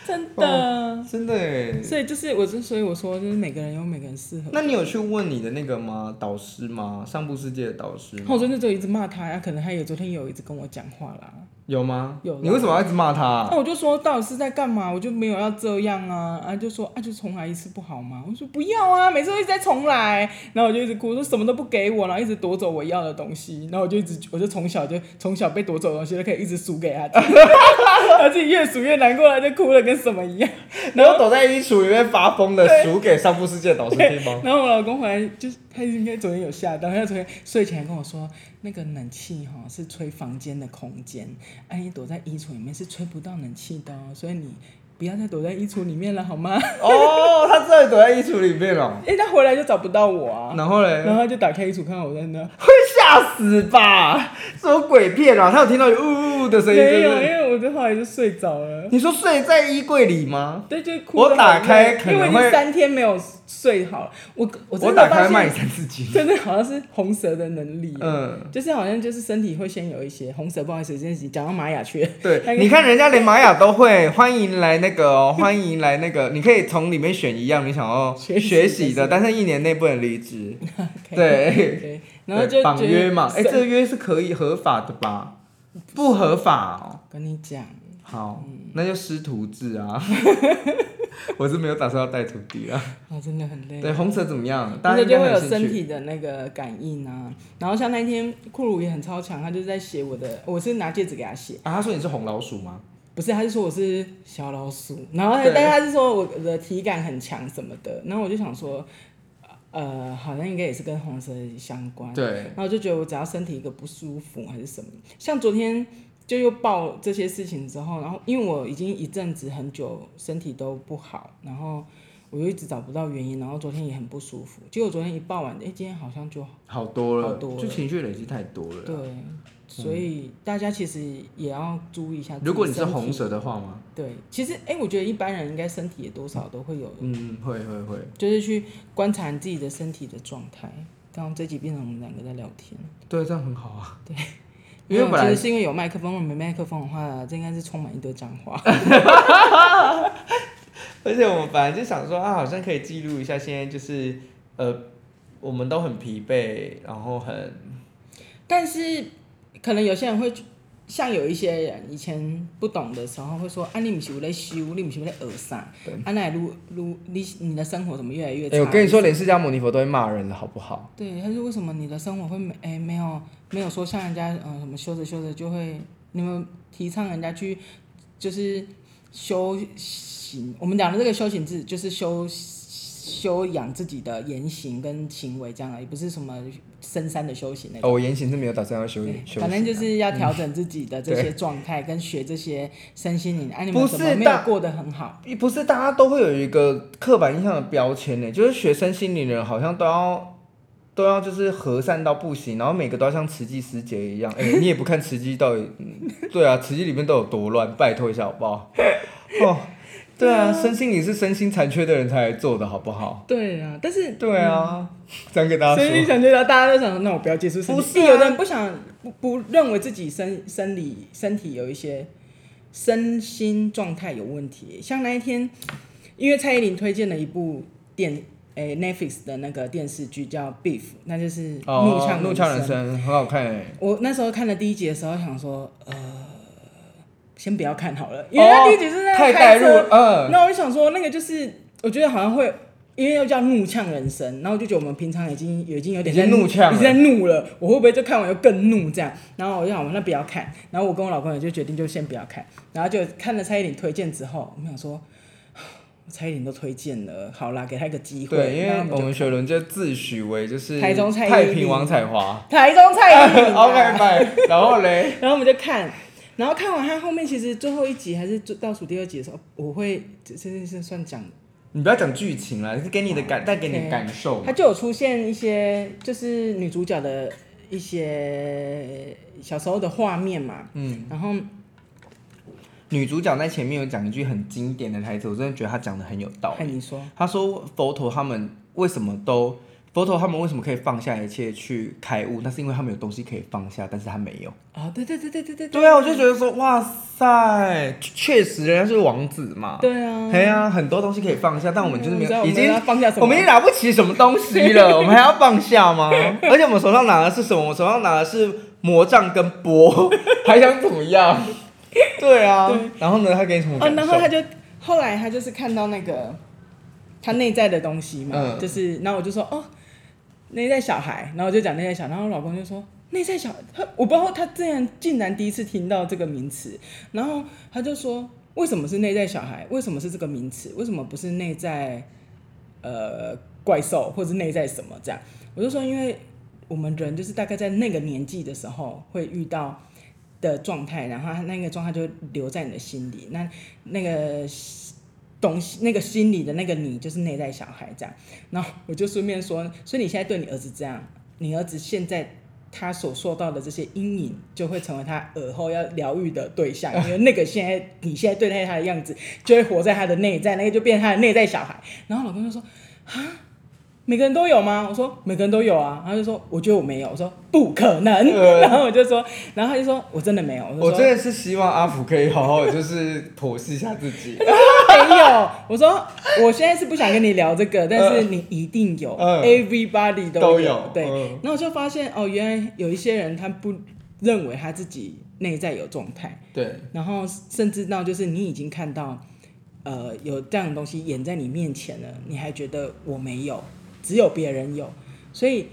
真的、哦、真的哎，所以就是我之所以我说就是每个人有每个人适合。那你有去问你的那个吗？导师吗？上部世界的导师？我真的就一直骂他呀，可能他有昨天有一直跟我讲话啦。有吗？有。你为什么要一直骂他、啊？那我就说到底是在干嘛？我就没有要这样啊！啊，就说啊，就重来一次不好吗？我说不要啊，每次都一直在重来。然后我就一直哭，说什么都不给我，然后一直夺走我要的东西。然后我就一直，我就从小就从小被夺走的东西都可以一直输给他，*laughs* *laughs* 他自己越数越难过，他就哭了跟什么一样。*laughs* 然后躲在衣橱里面发疯的数给上部世界导师听吗？*laughs* 然后我老公回来就是他应该昨天有吓到，他昨天睡前跟我说。那个冷气哈是吹房间的空间，哎、啊，你躲在衣橱里面是吹不到冷气的哦，所以你不要再躲在衣橱里面了，好吗？哦，他真的躲在衣橱里面了。哎，他回来就找不到我啊。然后嘞？然后他就打开衣橱看到我在那，会吓死吧？什么鬼片啊？他有听到有呜呜的声音？没有，因为我就后来就睡着了。你说睡在衣柜里吗？对，就哭。我打开可能会，因为三天没有。睡好了，我我我打开卖三四斤，真的好像是红蛇的能力，嗯，就是好像就是身体会先有一些红蛇，不好意思，这件事情讲到玛雅去了，对，*laughs* 你看人家连玛雅都会，欢迎来那个哦，*laughs* 欢迎来那个，你可以从里面选一样你想要学习的，但是一年内不能离职，*laughs* 对，然后就绑约嘛，哎，这个约是可以合法的吧？不合法哦，跟你讲，好，那就师徒制啊。*laughs* 我是没有打算要带徒弟啊！啊，真的很累。对，红蛇怎么样？大家就会有身体的那个感应啊。然后像那天库鲁也很超强，他就在写我的，我是拿戒指给他写。啊，他说你是红老鼠吗？不是，他是说我是小老鼠。然后，但是他是说我的体感很强什么的。然后我就想说，呃，好像应该也是跟红色相关。对。然后我就觉得我只要身体一个不舒服还是什么，像昨天。就又报这些事情之后，然后因为我已经一阵子很久身体都不好，然后我就一直找不到原因，然后昨天也很不舒服。结果昨天一报完，哎，今天好像就好多了，好多了，就情绪累积太多了。对，所以大家其实也要注意一下。如果你是红蛇的话吗？对，其实哎，我觉得一般人应该身体也多少都会有，嗯，会会会，就是去观察自己的身体的状态。刚刚这集变成我们两个在聊天，对，这样很好啊。*laughs* 对。因为本来是因为有麦克风，如果没麦克风的话，这应该是充满一堆脏话。*laughs* *laughs* 而且我们本来就想说啊，好像可以记录一下，现在就是呃，我们都很疲惫，然后很，但是可能有些人会。像有一些人以前不懂的时候会说：“啊，你不是有在修，你不是有在耳塞。对”啊，那如如你你的生活怎么越来越差？欸、我跟你说，连释迦牟尼佛都会骂人了，好不好？对，他说为什么你的生活会没哎、欸、没有没有说像人家嗯什么修着修着就会，你们提倡人家去就是修行，我们讲的这个修行字就是修。修养自己的言行跟行为，这样而已，不是什么深山的修行那种。哦，我言行是没有打算要修，修反正就是要调整自己的这些状态，跟学这些身心灵。哎、啊，你们怎么没有过得很好？不是大家都会有一个刻板印象的标签呢？就是学身心灵的人好像都要都要就是和善到不行，然后每个都要像慈济师姐一样。哎、欸，你也不看慈济到底？对啊，慈济里面都有多乱，拜托一下好不好？哦。对啊，身心你是身心残缺的人才来做的，好不好？对啊，但是对啊，这样给大家说。身心残缺的，大家都想说，那我不要接触身体。不是、啊，有的人不想不不认为自己身生理身体有一些身心状态有问题。像那一天，因为蔡依林推荐了一部电诶、欸、Netflix 的那个电视剧叫《Beef》，那就是怒呛怒呛人生，很好看诶。我那时候看了第一集的时候，想说呃。先不要看好了，因为他第一集是在开车。嗯，那我就想说，那个就是我觉得好像会，因为又叫怒呛人生，然后我就觉得我们平常已经已经有点在怒呛，已经在怒了，我会不会就看完又更怒这样？然后我就想，那不要看。然后我跟我老公也就决定就先不要看。然后就看了蔡依林推荐之后，我们想说，蔡依林都推荐了，好啦，给他一个机会。对，因为我们学伦就自诩为就是台中蔡太平王彩华，台中蔡依林。*laughs* OK，拜。然后嘞，*laughs* 然后我们就看。然后看完他后面，其实最后一集还是倒数第二集的时候，我会这这是算讲，你不要讲剧情了，是给你的感带给你的感受。他就有出现一些，就是女主角的一些小时候的画面嘛。嗯。然后女主角在前面有讲一句很经典的台词，我真的觉得她讲的很有道理。你说。她说佛陀他们为什么都？佛陀他们为什么可以放下一切去开悟？那是因为他们有东西可以放下，但是他没有。啊、哦，对对对对对对。对啊，我就觉得说，哇塞，确实人家是王子嘛。对啊。对啊，很多东西可以放下，但我们就是没有，嗯、已经放下什么？我们已经拿不起什么东西了，*laughs* 我们还要放下吗？而且我们手上拿的是什么？我们手上拿的是魔杖跟钵，*laughs* 还想怎么样？对啊。对然后呢？他给你什么感受？哦，然后他就后来他就是看到那个他内在的东西嘛，嗯、就是，然后我就说，哦。内在小孩，然后就讲内在小孩，然后我老公就说内在小孩，他我不知道他这样竟然第一次听到这个名词，然后他就说为什么是内在小孩？为什么是这个名词？为什么不是内在呃怪兽或者内在什么这样？我就说因为我们人就是大概在那个年纪的时候会遇到的状态，然后那个状态就留在你的心里，那那个。东西那个心里的那个你就是内在小孩这样，然后我就顺便说，所以你现在对你儿子这样，你儿子现在他所受到的这些阴影，就会成为他耳后要疗愈的对象，因为那个现在你现在对待他的样子，就会活在他的内在，那个就变成他的内在小孩。然后老公就说啊。每个人都有吗？我说每个人都有啊，然后就说我觉得我没有，我说不可能，呃、然后我就说，然后他就说我真的没有，我，我真的是希望阿福可以好好的就是剖析一下自己。*laughs* 没有，我说我现在是不想跟你聊这个，但是你一定有，呃、，everybody 都有，都有对。呃、然后我就发现哦，原来有一些人他不认为他自己内在有状态，对，然后甚至到就是你已经看到呃有这样的东西演在你面前了，你还觉得我没有。只有别人有，所以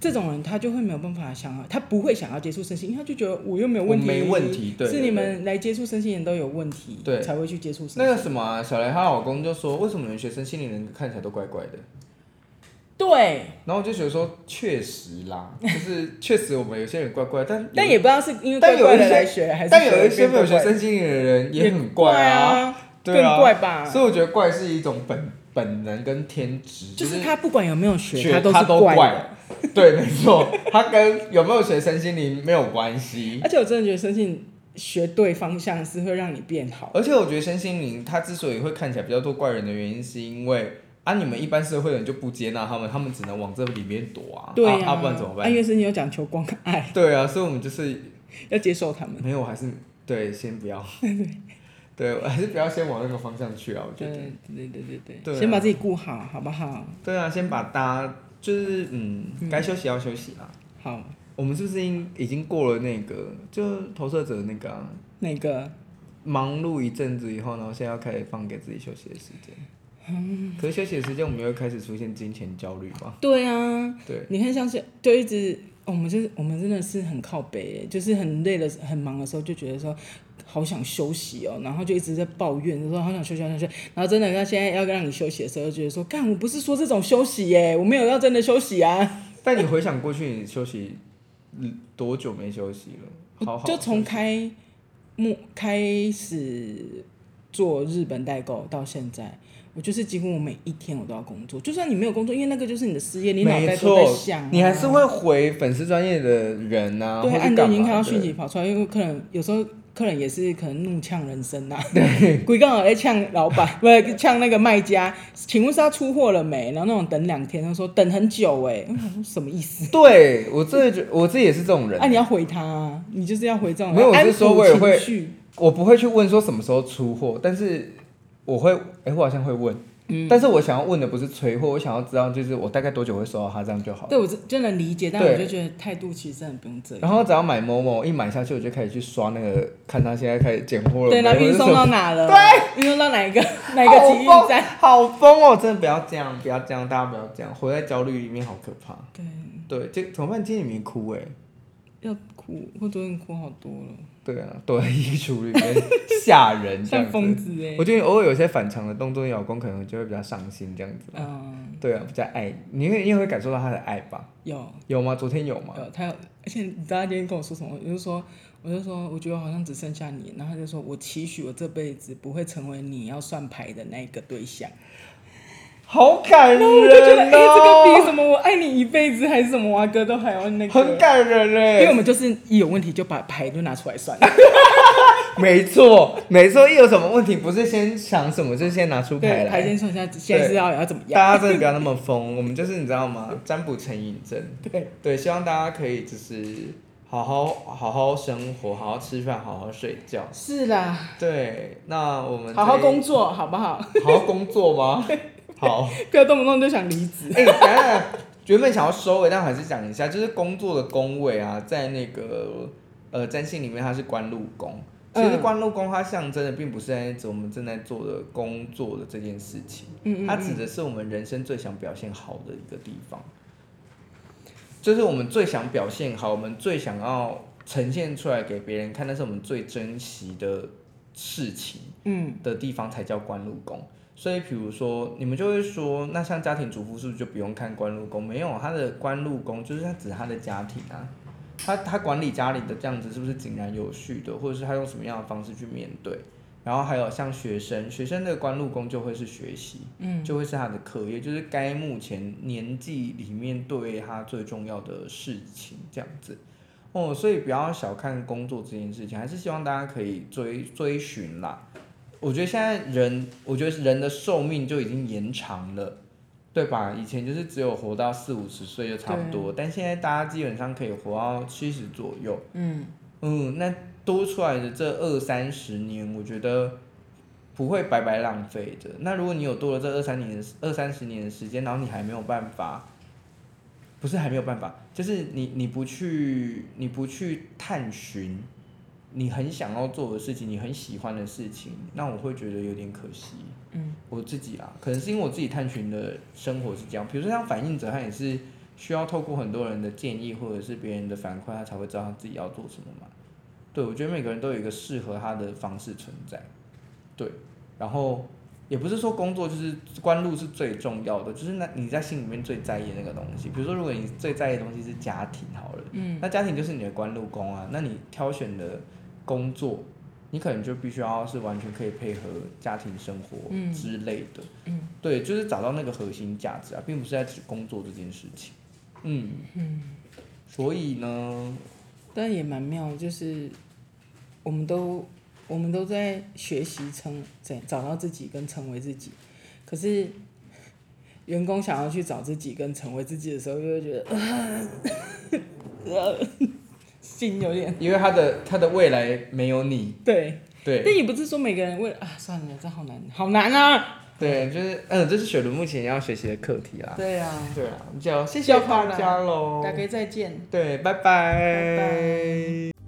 这种人他就会没有办法想要，他不会想要接触身心，因为他就觉得我又没有问题，没问题，对，是你们来接触身心人都有问题，对，才会去接触。那个什么、啊，小雷她老公就说，为什么你们学生心灵人看起来都怪怪的？对，然后我就觉得说，确实啦，就是确实我们有些人怪怪，但 *laughs* 但也不知道是因为怪怪的来学，还是但有一些没有学身心灵的人也很怪啊，对啊，更怪吧？所以我觉得怪是一种本。本能跟天职，就是他不管有没有学，学他都是怪。*laughs* 对，没错，他跟有没有学身心灵没有关系。而且我真的觉得身心学对方向是会让你变好。而且我觉得身心灵他之所以会看起来比较多怪人的原因，是因为啊，你们一般社会人就不接纳他们，他们只能往这里面躲啊。对啊，啊，不然怎么办？因为身心有讲求关爱。对啊，所以我们就是要接受他们。没有，还是对，先不要。*laughs* 对，我还是不要先往那个方向去啊，我觉得。对对对对对，对啊先把自己顾好，好不好？对啊，先把大家就是嗯，该休息要休息啦。好，我们是不是已已经过了那个，就投射者那个啊，那个。忙碌一阵子以后，然后现在要开始放给自己休息的时间。可是休息的时间，我们又开始出现金钱焦虑吧？对啊，对，你看像是就一直，我们就是我们真的是很靠北，就是很累的、很忙的时候，就觉得说好想休息哦，然后就一直在抱怨，就说好想休息、好想休息。然后真的，他现在要让你休息的时候，就觉得说，干，我不是说这种休息耶，我没有要真的休息啊。但你回想过去，你休息多久没休息了？好好就从开幕开始做日本代购到现在。我就是几乎我每一天我都要工作，就算你没有工作，因为那个就是你的事业，你脑袋都在想、啊，你还是会回粉丝专业的人呐、啊。对，按照已经看到讯息跑出来，因为可能有时候客人也是可能怒呛人生呐、啊，*laughs* 对，鬼刚好在呛老板，*laughs* 不是呛那个卖家，请问是他出货了没？然后那种等两天，他说等很久哎，我想说什么意思？对我真的觉 *laughs* 我自己也是这种人。啊，你要回他、啊，你就是要回这种，没有，我是说我也会，我不会去问说什么时候出货，但是。我会，哎、欸，我好像会问，嗯，但是我想要问的不是催货，我想要知道就是我大概多久会收到它，这样就好了。对，我就能理解，但我就觉得态度其实很不用这样。然后只要买某某，一买下去我就开始去刷那个，看他现在开始拣货了。对，那运送到哪了？对，运送到哪一个 *laughs* 哪一个集运站？好疯哦！真的不要这样，不要这样，大家不要这样，活在焦虑里面好可怕。对，对，这怎么办？今天你没哭哎？要哭，我昨天哭好多了。对啊，躲在衣橱里面吓人，*laughs* 像疯子哎！我觉得偶尔有些反常的动作，你老公可能就会比较上心这样子。嗯，对啊，比较爱你，因为你会感受到他的爱吧？有有吗？昨天有吗？有，他有，而且你知道他今天跟我说什么？我就说，我就说，我觉得好像只剩下你，然后他就说我期许我这辈子不会成为你要算牌的那个对象。好感人哦！我就觉得，哎、欸，这个比什么我爱你一辈子还是什么啊哥都还要那个。很感人嘞，因为我们就是一有问题就把牌就拿出来算。*laughs* 没错，没错，一有什么问题不是先想什么，就先拿出牌来。牌先算一下，现在是要要怎么样？大家真的不要那么疯，我们就是你知道吗？占卜成瘾症。对对，希望大家可以就是好好好好生活，好好吃饭，好好睡觉。是啦。对，那我们好好工作，好不好？好好工作吗？*laughs* 好，*laughs* 不要动不动就想离职。哎、欸，等下，原本想要收尾，但我还是讲一下，就是工作的工位啊，在那个呃占星里面，它是官禄宫。其实官禄宫它象征的并不是在指我们正在做的工作的这件事情，嗯嗯嗯，它指的是我们人生最想表现好的一个地方，就是我们最想表现好，我们最想要呈现出来给别人看，那是我们最珍惜的事情，嗯，的地方才叫官禄宫。所以，比如说，你们就会说，那像家庭主妇是不是就不用看官禄宫？没有，他的官禄宫就是他指他的家庭啊，他他管理家里的这样子是不是井然有序的，或者是他用什么样的方式去面对？然后还有像学生，学生的官禄宫就会是学习，嗯，就会是他的课业，就是该目前年纪里面对他最重要的事情这样子。哦，所以不要小看工作这件事情，还是希望大家可以追追寻啦。我觉得现在人，我觉得人的寿命就已经延长了，对吧？以前就是只有活到四五十岁就差不多，但现在大家基本上可以活到七十左右。嗯嗯，那多出来的这二三十年，我觉得不会白白浪费的。那如果你有多了这二三年、二三十年的时间，然后你还没有办法，不是还没有办法，就是你你不去你不去探寻。你很想要做的事情，你很喜欢的事情，那我会觉得有点可惜。嗯，我自己啊，可能是因为我自己探寻的生活是这样。比如说像反应者，他也是需要透过很多人的建议或者是别人的反馈，他才会知道他自己要做什么嘛。对，我觉得每个人都有一个适合他的方式存在。对，然后也不是说工作就是官路是最重要的，就是那你在心里面最在意的那个东西。比如说，如果你最在意的东西是家庭，好了，嗯，那家庭就是你的官路宫啊，那你挑选的。工作，你可能就必须要是完全可以配合家庭生活之类的，嗯，嗯，对，就是找到那个核心价值啊，并不是在指工作这件事情，嗯。嗯，所以呢，但也蛮妙，就是我们都我们都在学习成怎找到自己跟成为自己，可是员工想要去找自己跟成为自己的时候，就会觉得。*laughs* 心有点，因为他的他的未来没有你，对，对。但也不是说每个人为了啊，算了，这好难，好难啊。对，就是嗯，这是雪伦目前要学习的课题啦。对啊，对啊，就谢谢大家喽，大家再见。对，拜拜。拜拜。